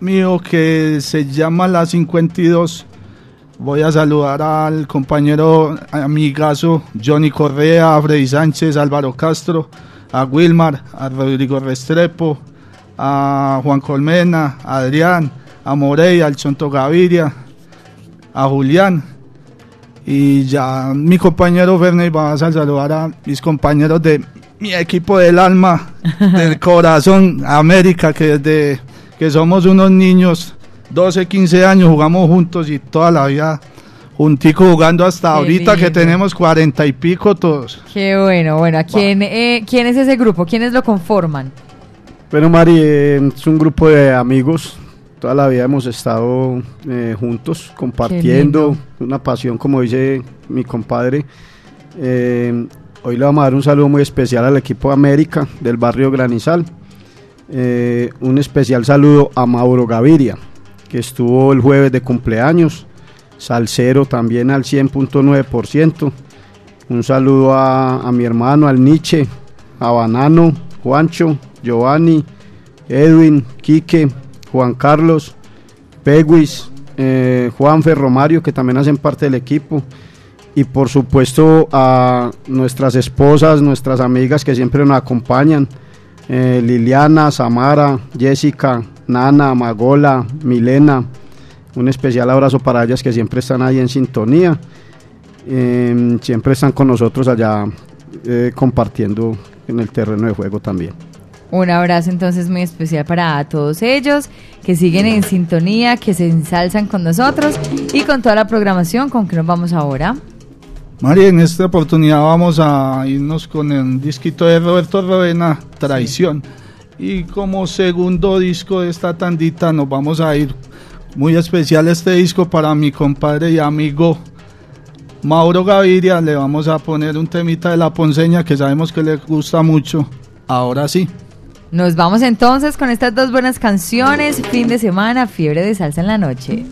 mío que se llama La 52. Voy a saludar al compañero amigazo Johnny Correa, a Freddy Sánchez, Álvaro Castro, a Wilmar, a Rodrigo Restrepo, a Juan Colmena, a Adrián, a Morey, al Chonto Gaviria, a Julián. Y ya mi compañero Verne va a saludar a mis compañeros de mi equipo del alma, del <laughs> corazón, América, que desde que somos unos niños, 12, 15 años, jugamos juntos y toda la vida juntico jugando hasta Qué ahorita que tenemos cuarenta y pico todos. Qué bueno. Bueno, ¿a quién, eh, ¿quién es ese grupo? ¿Quiénes lo conforman? Bueno, Mari, eh, es un grupo de amigos. Toda la vida hemos estado eh, juntos, compartiendo una pasión, como dice mi compadre. Eh, hoy le vamos a dar un saludo muy especial al equipo de América del barrio Granizal. Eh, un especial saludo a Mauro Gaviria, que estuvo el jueves de cumpleaños. Salcero también al 100.9%. Un saludo a, a mi hermano, al Nietzsche, a Banano, Juancho, Giovanni, Edwin, Quique, Juan Carlos, Peguis, eh, Juanfe, Romario, que también hacen parte del equipo. Y por supuesto a nuestras esposas, nuestras amigas que siempre nos acompañan. Eh, Liliana, Samara, Jessica, Nana, Magola, Milena. Un especial abrazo para ellas que siempre están ahí en sintonía. Eh, siempre están con nosotros allá eh, compartiendo en el terreno de juego también. Un abrazo entonces muy especial para todos ellos que siguen en sintonía, que se ensalzan con nosotros y con toda la programación con que nos vamos ahora. María, en esta oportunidad vamos a irnos con el disquito de Roberto Rovena, Traición. Y como segundo disco de esta tandita nos vamos a ir muy especial este disco para mi compadre y amigo Mauro Gaviria. Le vamos a poner un temita de la ponceña que sabemos que le gusta mucho. Ahora sí. Nos vamos entonces con estas dos buenas canciones. Fin de semana, fiebre de salsa en la noche.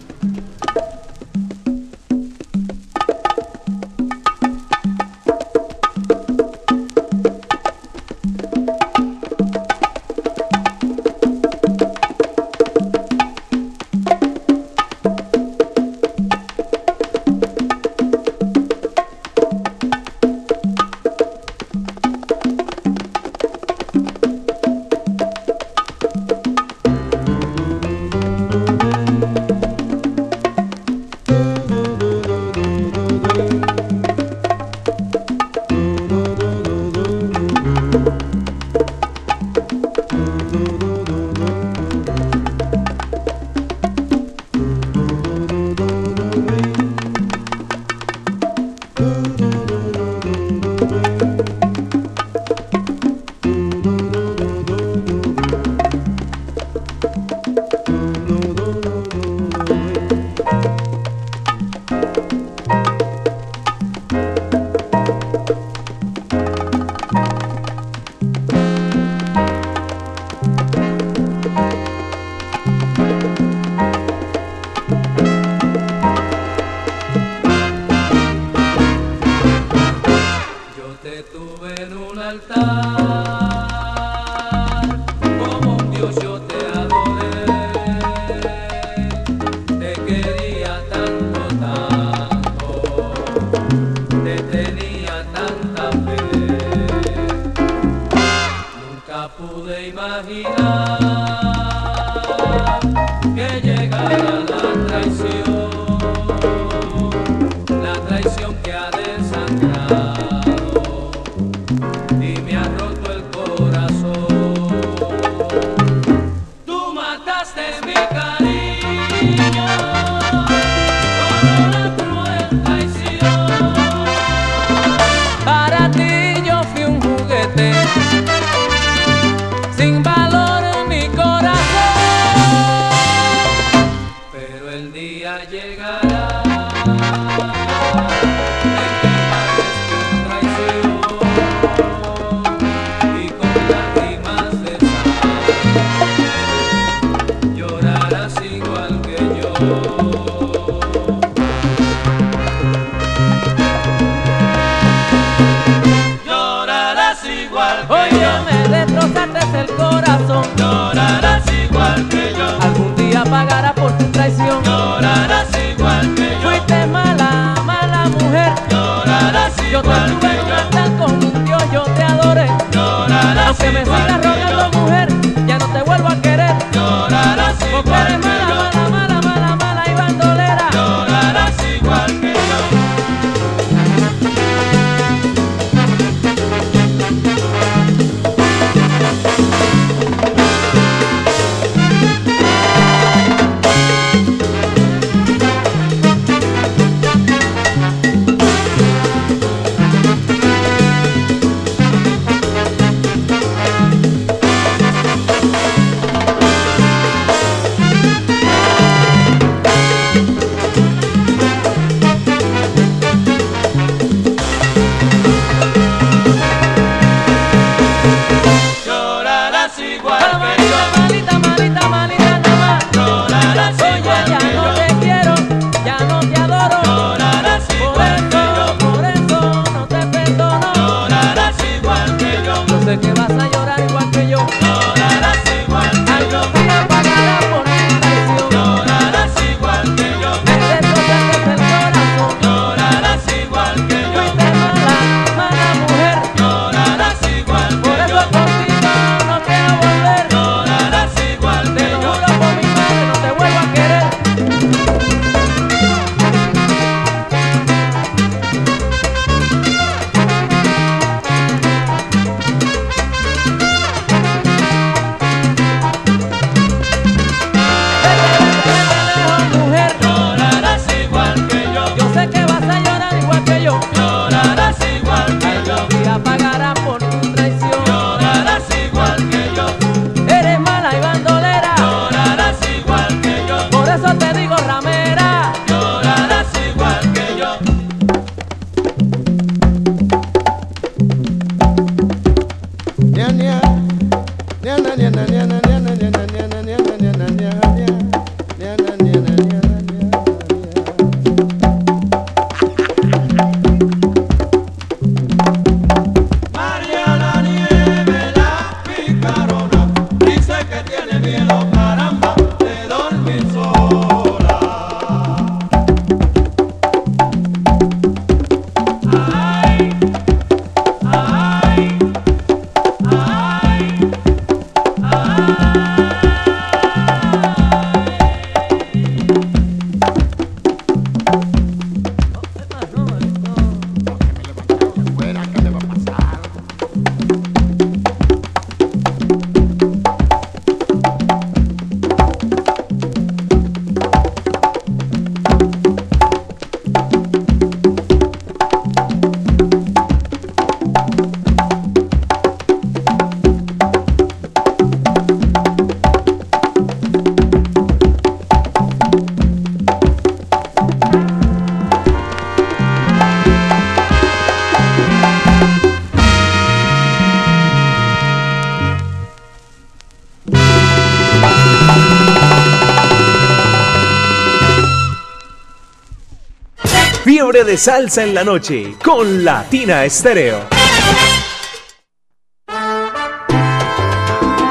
salsa en la noche con Latina Estéreo.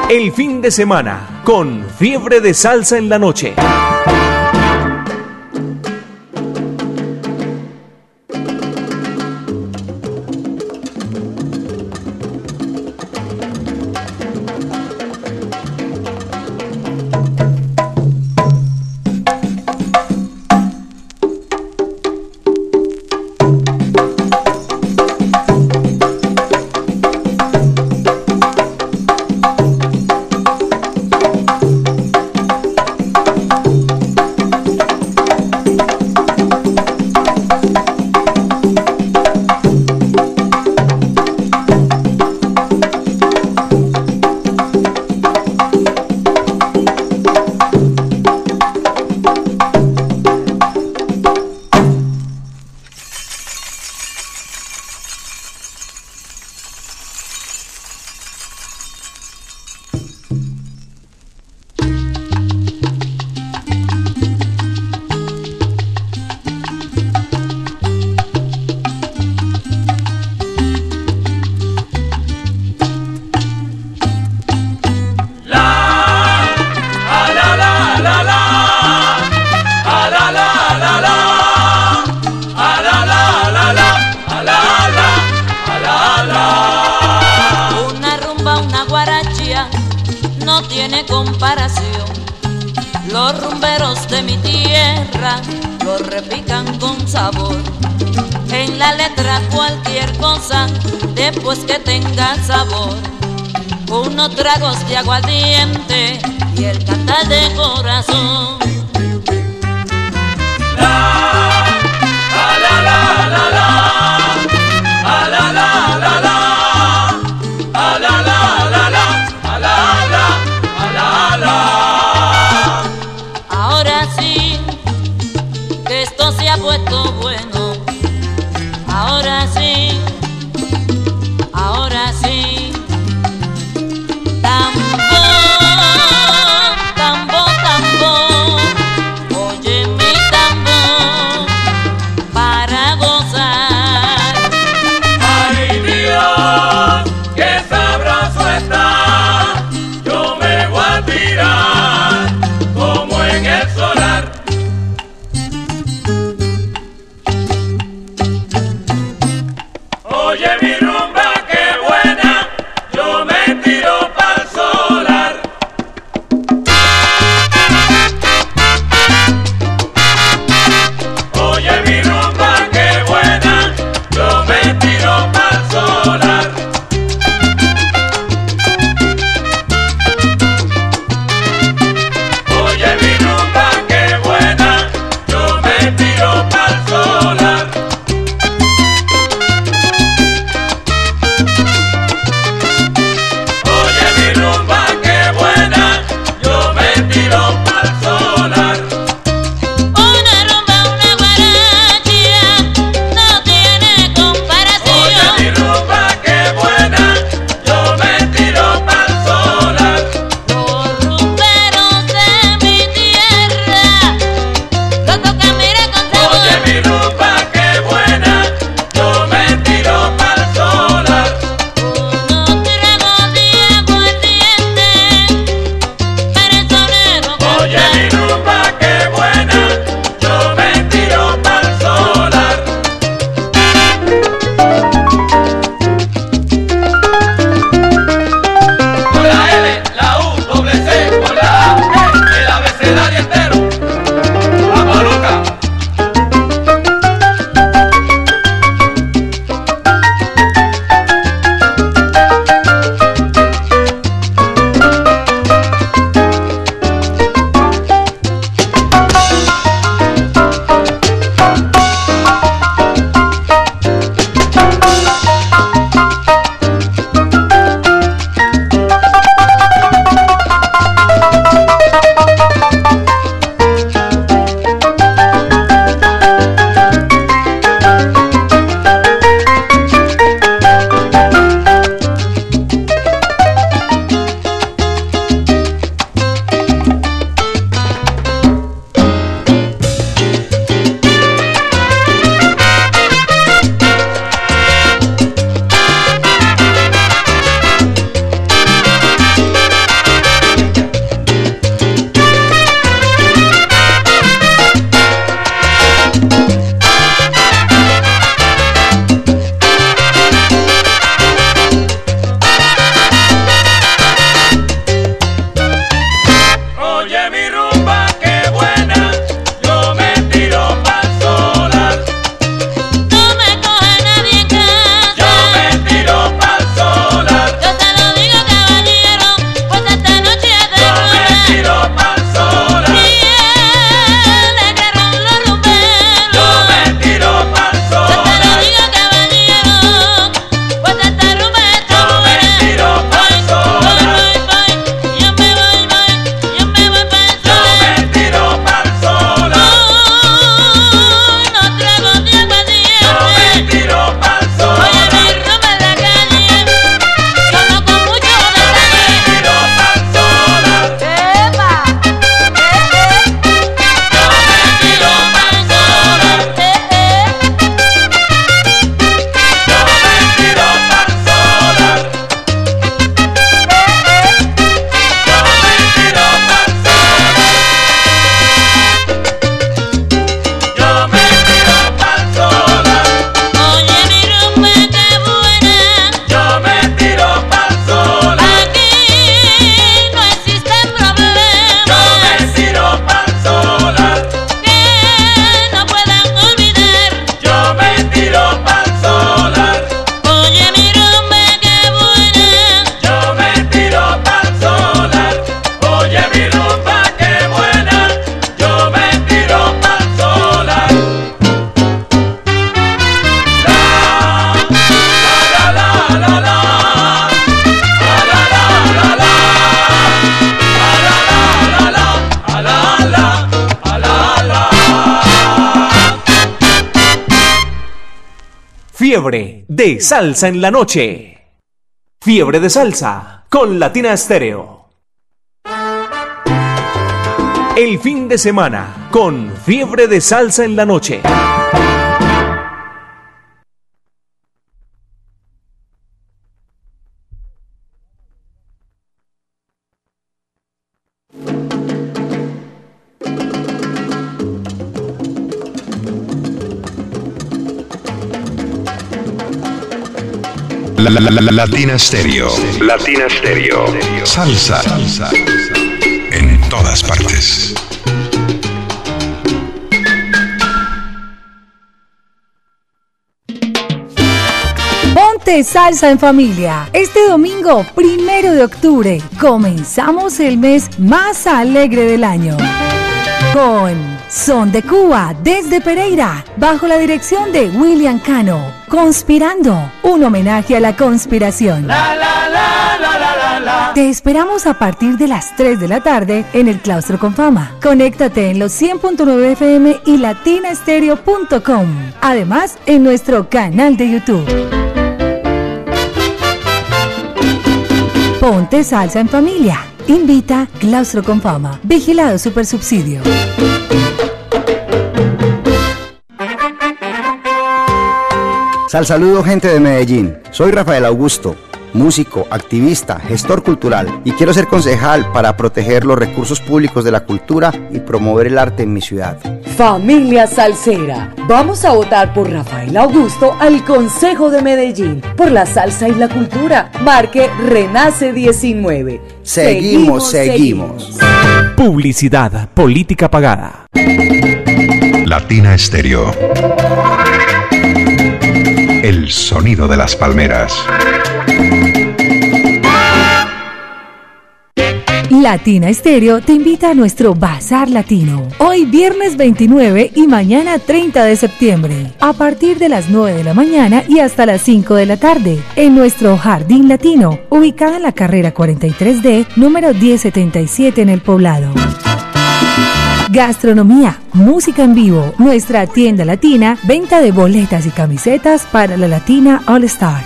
El fin de semana con Fiebre de Salsa en la Noche. Los rumberos de mi tierra lo repican con sabor. En la letra cualquier cosa, después que tenga sabor. Unos tragos de aguardiente y el cantar de corazón. Ahora salsa en la noche. Fiebre de salsa con Latina Estéreo. El fin de semana con Fiebre de salsa en la noche. La, la, la, la- Latina Stereo. Latina Stereo. Salsa. Salsa. En todas partes. Ponte salsa en familia. Este domingo, primero de octubre, comenzamos el mes más alegre del año. Con Son de Cuba desde Pereira, bajo la dirección de William Cano. Conspirando, un homenaje a la conspiración. Te esperamos a partir de las 3 de la tarde en el Claustro con Fama. Conéctate en los 100.9 FM y latinastereo.com. Además, en nuestro canal de YouTube. Ponte salsa en familia. Invita Claustro con Fama. Vigilado Supersubsidio. Sal saludo gente de Medellín. Soy Rafael Augusto, músico, activista, gestor cultural y quiero ser concejal para proteger los recursos públicos de la cultura y promover el arte en mi ciudad. Familia Salsera, vamos a votar por Rafael Augusto al Consejo de Medellín, por la salsa y la cultura. Marque Renace 19. Seguimos, seguimos. Publicidad, política pagada. Latina Estéreo. El sonido de las palmeras. Latina Estéreo te invita a nuestro Bazar Latino. Hoy viernes 29 y mañana 30 de septiembre. A partir de las 9 de la mañana y hasta las 5 de la tarde. En nuestro Jardín Latino, ubicada en la carrera 43D, número 1077 en el poblado. Gastronomía, música en vivo, nuestra tienda latina, venta de boletas y camisetas para la Latina All Star.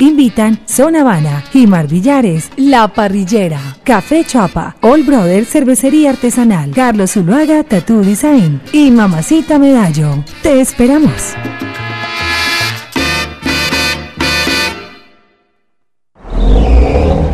Invitan Son Habana, Jimar Villares, La Parrillera, Café Chapa, All Brother Cervecería Artesanal, Carlos Zuluaga Tattoo Design y Mamacita Medallo. Te esperamos.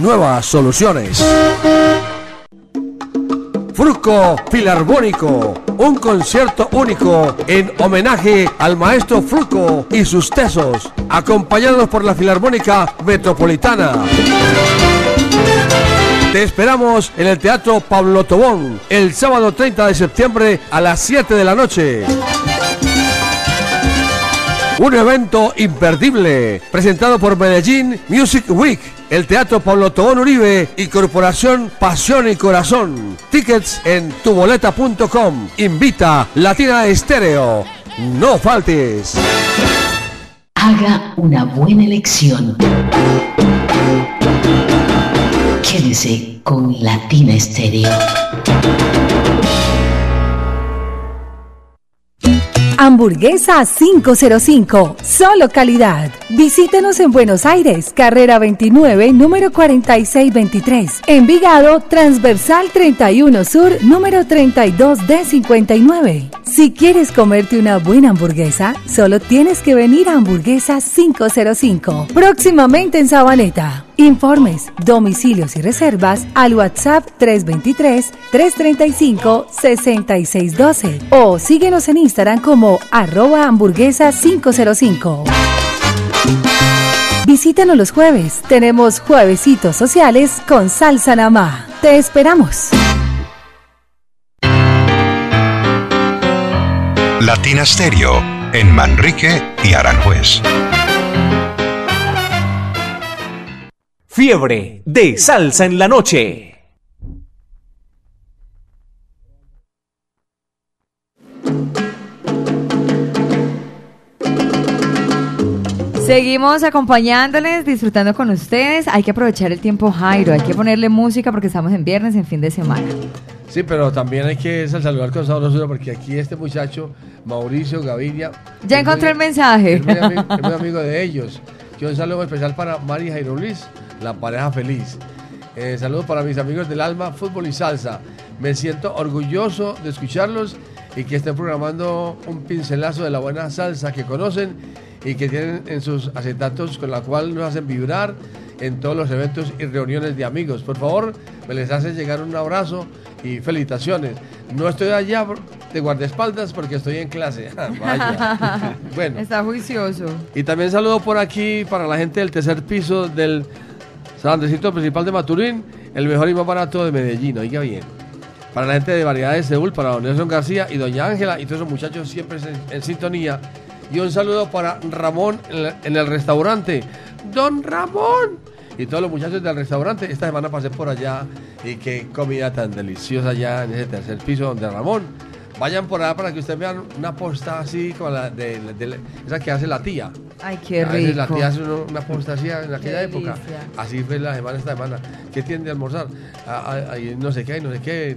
nuevas soluciones. Fruco Filarmónico, un concierto único en homenaje al maestro Fruco y sus tesos, acompañados por la Filarmónica Metropolitana. Te esperamos en el Teatro Pablo Tobón el sábado 30 de septiembre a las 7 de la noche. Un evento imperdible presentado por Medellín Music Week, el Teatro Pablo Tobón Uribe y Corporación Pasión y Corazón. Tickets en tuboleta.com. Invita Latina Estéreo. No faltes. Haga una buena elección. Quédese con Latina Estéreo. Hamburguesa 505, solo calidad. Visítenos en Buenos Aires, carrera 29, número 4623. Envigado, transversal 31 Sur, número 32D59. Si quieres comerte una buena hamburguesa, solo tienes que venir a Hamburguesa 505. Próximamente en Sabaneta. Informes, domicilios y reservas al WhatsApp 323-335-6612 o síguenos en Instagram como arroba hamburguesa 505. Visítanos los jueves. Tenemos juevesitos sociales con salsa namá. Te esperamos. Latina Stereo en Manrique y Aranjuez. Fiebre de salsa en la noche. Seguimos acompañándoles, disfrutando con ustedes. Hay que aprovechar el tiempo, Jairo. Hay que ponerle música porque estamos en viernes, en fin de semana. Sí, pero también hay que saludar con sabrosura porque aquí este muchacho, Mauricio Gaviria. Ya encontré muy- el mensaje. Es muy, amigo, es muy <laughs> amigo de ellos. Que un saludo especial para Mari Jairo Luis, la pareja feliz. Eh, saludos para mis amigos del alma, fútbol y salsa. Me siento orgulloso de escucharlos y que estén programando un pincelazo de la buena salsa que conocen y que tienen en sus acetatos con la cual nos hacen vibrar en todos los eventos y reuniones de amigos. Por favor, me les hace llegar un abrazo y felicitaciones. No estoy allá de guardaespaldas porque estoy en clase. <laughs> Ah, Vaya. <laughs> Bueno. Está juicioso. Y también saludo por aquí para la gente del tercer piso del San Principal de Maturín, el mejor y más barato de Medellín, oiga bien. Para la gente de Variedades Seúl, para don Nelson García y doña Ángela y todos esos muchachos siempre en, sintonía. Y un saludo para Ramón en, en el restaurante. Don Ramón. Y todos los muchachos del restaurante. Esta semana pasé por allá y qué comida tan deliciosa allá en ese tercer piso donde Ramón. Vayan por allá para que ustedes vean una posta así como la de, de- de- esa que hace la tía. Ay, qué A veces la rico. tía hace una posta así en aquella época. Así fue la semana esta semana. ¿Qué tienen de almorzar? Ah, ah, Hay no sé qué, hay no sé qué,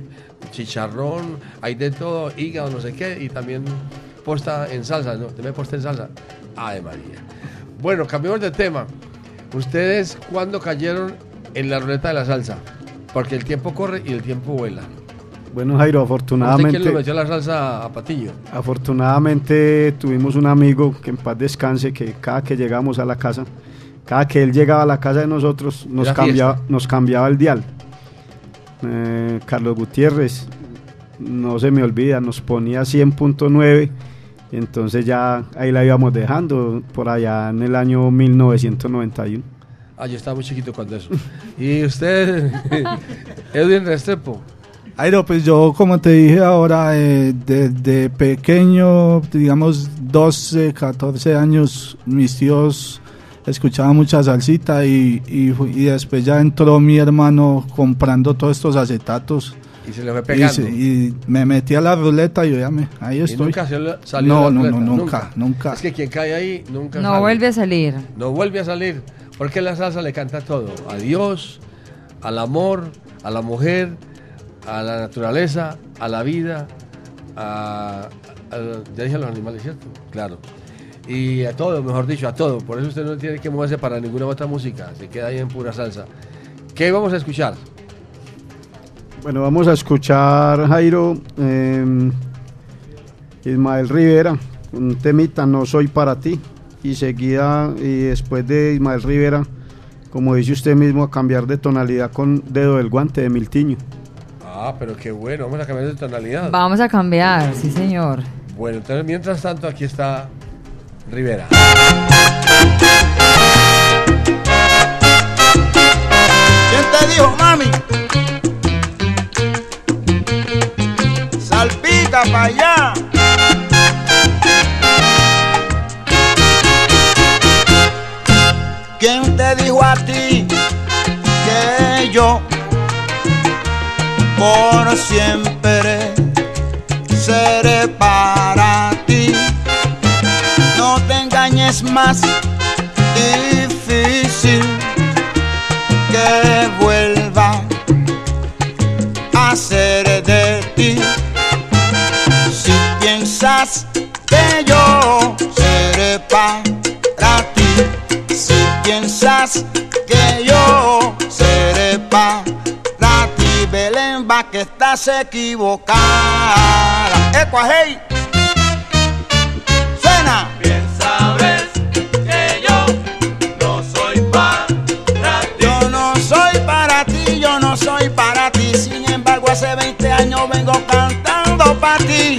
chicharrón, hay de todo, hígado, no sé qué, y también posta en salsa, ¿no? También posta en salsa. Ay, María. Bueno, cambiamos de tema. ¿Ustedes cuándo cayeron en la ruleta de la salsa? Porque el tiempo corre y el tiempo vuela. Bueno, Jairo, ¿Usted afortunadamente, quién le metió la salsa a Patillo? afortunadamente tuvimos un amigo que en paz descanse, que cada que llegamos a la casa, cada que él llegaba a la casa de nosotros, nos, cambiaba, nos cambiaba el dial. Eh, Carlos Gutiérrez, no se me olvida, nos ponía 100.9, y entonces ya ahí la íbamos dejando, por allá en el año 1991. Ah, yo estaba muy chiquito cuando eso. <laughs> ¿Y usted, <laughs> Edwin Restrepo? Airo, pues yo como te dije ahora, eh, desde pequeño, digamos 12, 14 años, mis tíos escuchaban mucha salsita y, y, y después ya entró mi hermano comprando todos estos acetatos. Y se le fue pegando. se- y me metí a la ruleta y yo ya me, ahí Y estoy. nunca salió, salió no, la no, no, nunca, nunca. Es que quien cae ahí nunca No sale. vuelve a salir. No vuelve a salir. Porque la salsa le canta todo. A Dios, al amor, a la mujer, a la naturaleza, a la vida, a, a- ya dije a los animales, ¿cierto? Claro. Y a todo, mejor dicho, a todo. Por eso usted no tiene que moverse para ninguna otra música. Se queda ahí en pura salsa. ¿Qué vamos a escuchar? Bueno, vamos a escuchar, Jairo, eh, Ismael Rivera, un temita, No Soy Para Ti. Y seguida, y después de Ismael Rivera, como dice usted mismo, a cambiar de tonalidad con Dedo del Guante de Miltiño. Ah, pero qué bueno. Vamos a cambiar de tonalidad. Vamos a cambiar, sí señor. Bueno, entonces mientras tanto aquí está Rivera. ¿Quién te dijo, mami? Salpica para allá. ¿Quién te dijo a ti que yo por siempre seré para ti? No te engañes más, difícil que vuelva a ser de ti. Si piensas que yo seré para ti, si piensas estás equivocada. Ecua, hey. Suena. Bien sabes que yo no soy para ti. Yo no soy para ti, yo no soy para ti. Sin embargo, hace 20 años vengo cantando para ti.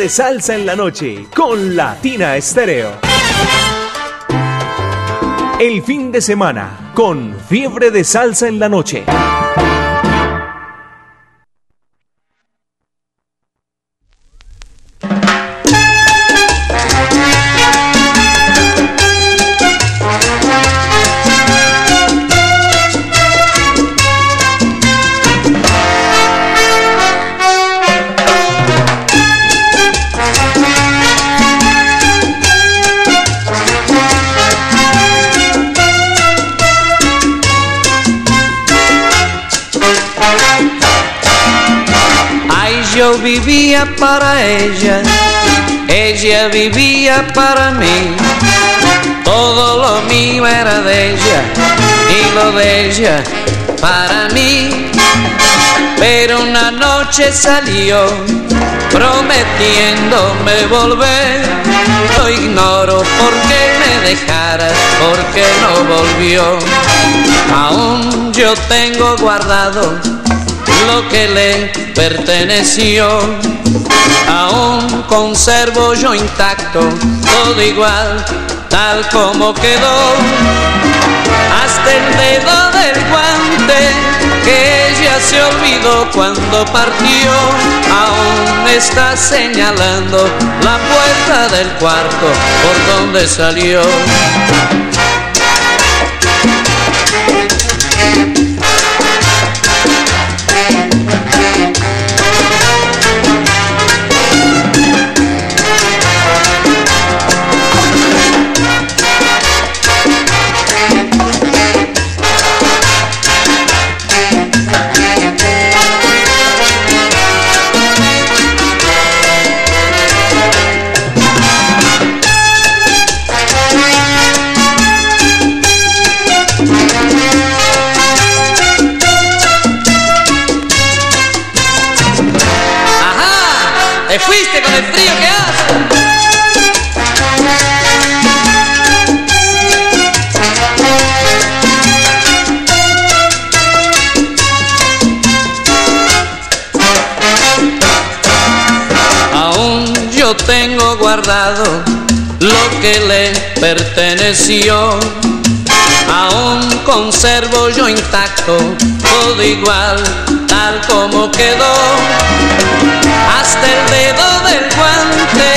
De salsa en la noche con Latina Estéreo. El fin de semana con Fiebre de salsa en la noche. Para mí. Pero una noche salió prometiéndome volver. Lo ignoro porque me dejara, porque no volvió. Aún yo tengo guardado lo que le perteneció. Aún conservo yo intacto todo igual, tal como quedó. Hasta el dedo del guante que ella se olvidó cuando partió. Aún está señalando la puerta del cuarto por donde salió. Aún conservo yo intacto todo igual, tal como quedó. Hasta el dedo del guante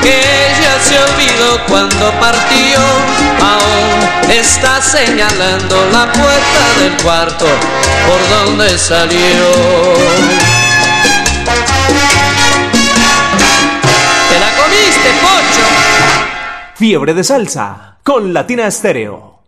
que ella se olvidó cuando partió. Aún está señalando la puerta del cuarto por donde salió. ¿Te la comiste, Pocho? Fiebre de salsa con Latina Estéreo.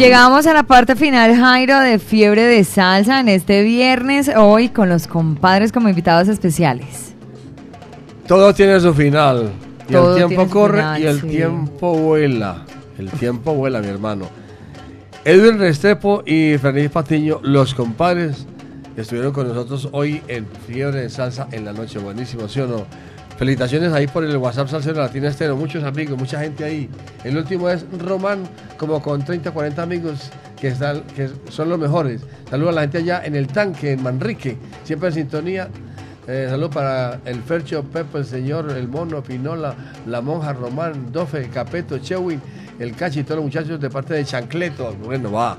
Llegamos a la parte final, Jairo, de Fiebre de Salsa en este viernes, hoy con los compadres como invitados especiales. Todo tiene su final. Y Todo el tiempo corre final, y el sí. tiempo vuela. El tiempo vuela, mi hermano. Edwin Restrepo y Fernández Patiño, los compadres, estuvieron con nosotros hoy en Fiebre de Salsa en la noche. Buenísimo, ¿sí o no? Felicitaciones ahí por el WhatsApp Salsero Latina Estero. Muchos amigos, mucha gente ahí. El último es Román, como con 30, 40 amigos que, están, que son los mejores. Saludos a la gente allá en el tanque, en Manrique. Siempre en sintonía. Eh, saludos para el Fercho, Pepe, el señor, el mono, Pinola, la monja, Román, Dofe, Capeto, Chewin, el Cachi y todos los muchachos de parte de Chancleto. Bueno, va.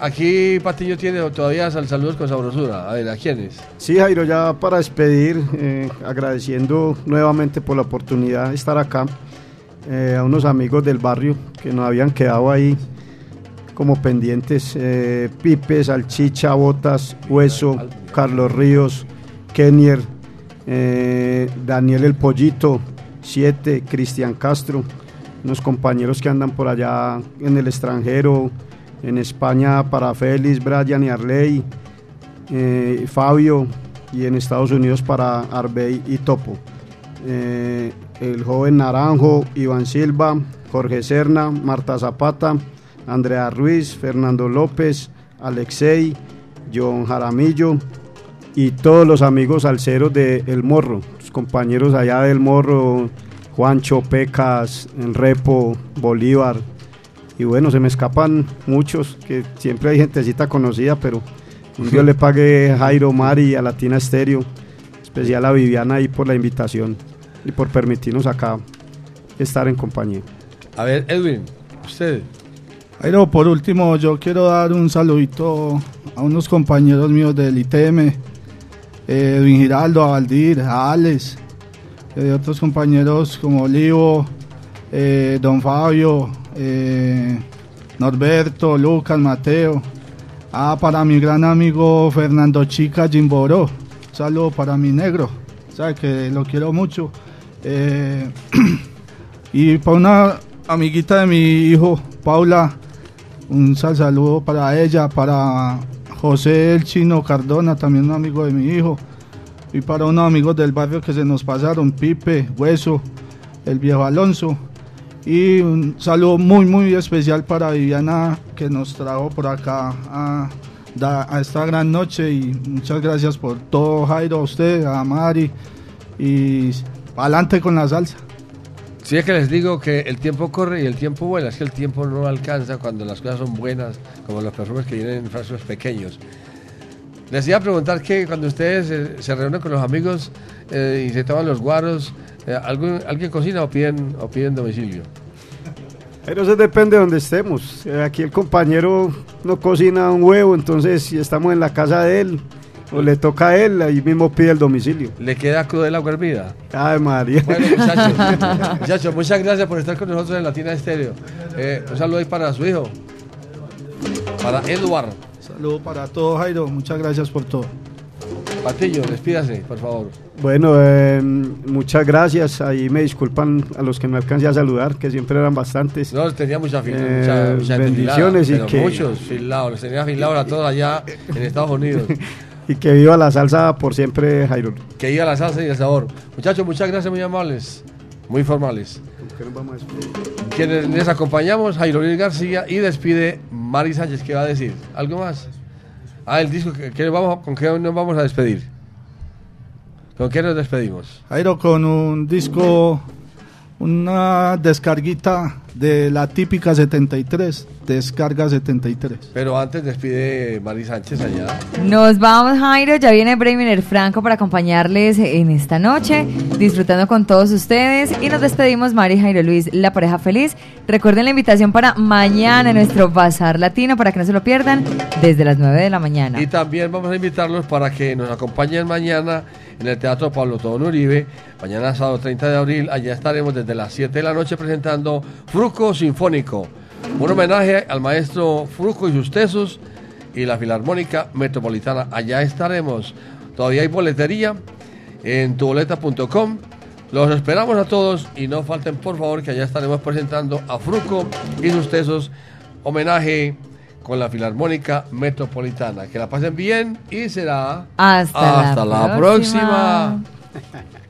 Aquí Patiño tiene todavía sal- saludos con sabrosura. A ver, ¿a quiénes? Sí, Jairo, ya para despedir, eh, agradeciendo nuevamente por la oportunidad de estar acá, eh, a unos amigos del barrio que nos habían quedado ahí como pendientes, eh, Pipe, Salchicha, Botas, Hueso, Carlos Ríos, Kenier, eh, Daniel el Pollito, Siete, Cristian Castro, unos compañeros que andan por allá en el extranjero, en España para Félix, Brian y Arley, eh, Fabio y en Estados Unidos para Arbey y Topo. Eh, el joven Naranjo, Iván Silva, Jorge Serna, Marta Zapata, Andrea Ruiz, Fernando López, Alexei, John Jaramillo y todos los amigos alceros de El Morro, los compañeros allá del Morro, Juancho, Pecas, Repo, Bolívar, y bueno, se me escapan muchos, que siempre hay gentecita conocida, pero un Dios le pague a Jairo Mari y a Latina Estéreo, especial a Viviana ahí por la invitación y por permitirnos acá estar en compañía. A ver, Edwin, usted. Jairo, por último, yo quiero dar un saludito a unos compañeros míos del ITM, eh, Edwin Giraldo, a Valdir, a Alex, eh, otros compañeros como Olivo, eh, Don Fabio, eh, Norberto, Lucas, Mateo. Ah, para mi gran amigo Fernando Chica Jimboró. Saludo para mi negro, sabe que lo quiero mucho. Eh, <clears throat> y para una amiguita de mi hijo, Paula, un sal saludo para ella, para José el Chino Cardona, también un amigo de mi hijo, y para unos amigos del barrio que se nos pasaron, Pipe, Hueso, el viejo Alonso. Y un saludo muy, muy especial para Viviana que nos trajo por acá a, esta gran noche. Y muchas gracias por todo, Jairo, a usted, a Mari. Y adelante con la salsa. Si es que les digo que el tiempo corre y el tiempo vuela, es que el tiempo no alcanza cuando las cosas son buenas, como los perfumes que vienen en frascos pequeños. Les iba a preguntar que cuando ustedes eh, se reúnen con los amigos eh, y se toman los guaros, eh, ¿algún- ¿alguien cocina o piden, o piden domicilio? Pero eso depende de donde estemos. Eh, Aquí el compañero no cocina un huevo, entonces si estamos en la casa de él o le toca a él, ahí mismo pide el domicilio. ¿Le queda crudo el agua hervida? Ay, María. Bueno, muchachos, <laughs> muchachos, muchas gracias por estar con nosotros en Latina Estéreo. Eh, un saludo ahí para su hijo, para Edward. Saludo para todos, Jairo. Muchas gracias por todo. Patillo, despídase, por favor. Bueno, eh, muchas gracias. Ahí me disculpan a los que me alcancé a saludar, que siempre eran bastantes. No, tenía mucha Eh, mucha, mucha gente bendiciones filada, y que muchos filados, los tenía filados a todos allá en Estados Unidos. <laughs> y que viva la salsa por siempre, Jairo. que iba la salsa y el sabor. Muchachos, muchas gracias, muy amables, muy formales. Quienes les acompañamos, Jairo Luis García y despide Mari Sánchez, ¿qué va a decir? ¿Algo más? Ah, el disco, ¿qué- qué vamos, ¿con qué nos vamos a despedir? ¿Con qué nos despedimos? Jairo, con un disco, una descarguita de la típica 73, descarga 73. Pero antes despide Mari Sánchez allá. Nos vamos, Jairo. Ya viene Bremer Franco para acompañarles en esta noche, disfrutando con todos ustedes. Y nos despedimos, Mari Jairo Luis, la pareja feliz. Recuerden la invitación para mañana en nuestro Bazar Latino, para que no se lo pierdan, desde las 9 de la mañana. Y también vamos a invitarlos para que nos acompañen mañana en el Teatro Pablo Tobón Uribe. Mañana sábado 30 de abril, allá estaremos desde las 7 de la noche presentando Fruco Sinfónico. Un homenaje al maestro Fruco y sus tesos y la Filarmónica Metropolitana. Allá estaremos. Todavía hay boletería en tuboleta.com. Los esperamos a todos y no falten por favor que allá estaremos presentando a Fruco y sus tesos homenaje con la Filarmónica Metropolitana. Que la pasen bien y será Hasta la la próxima. próxima. <laughs>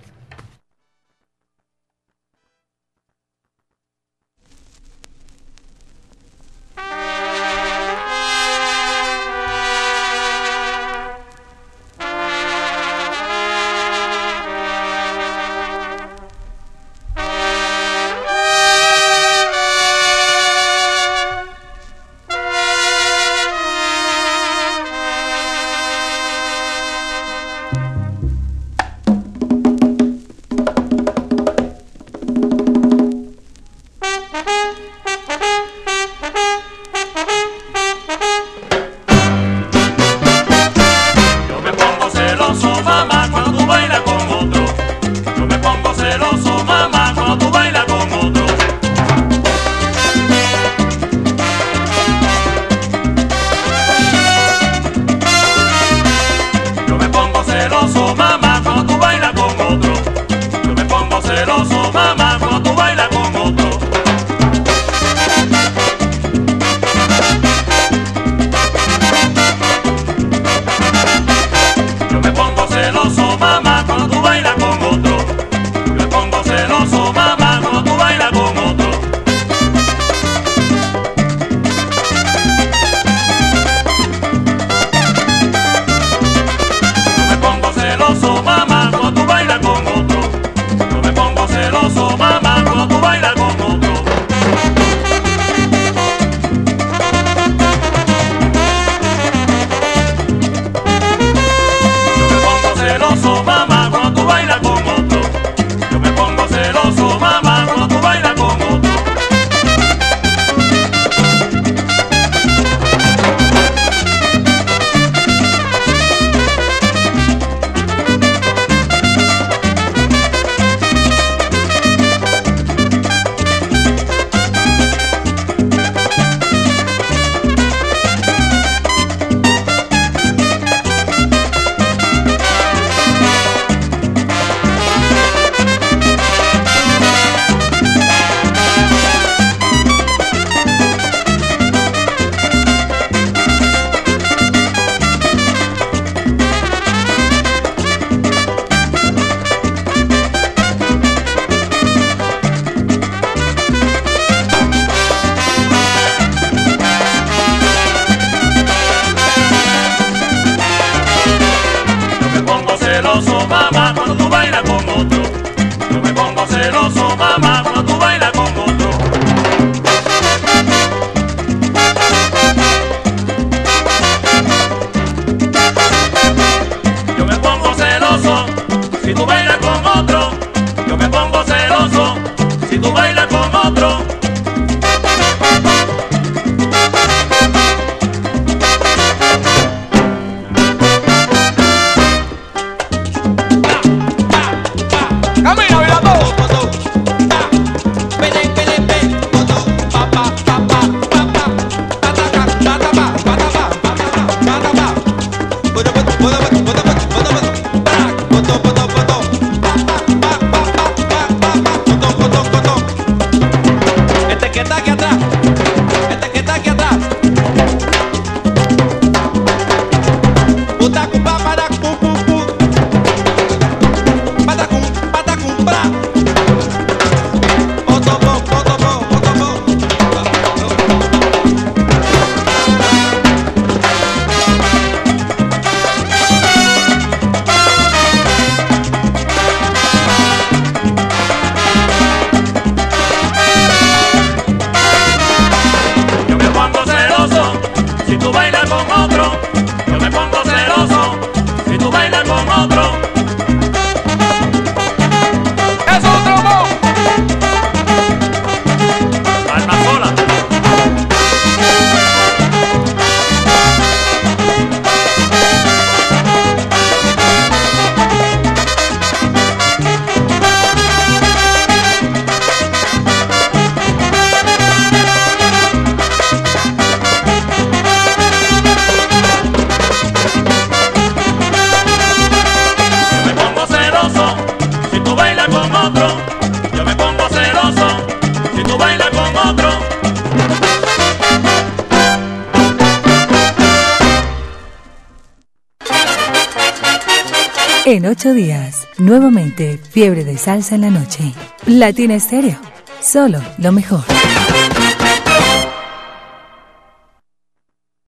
fiebre de salsa en la noche. Latina Estéreo, solo lo mejor.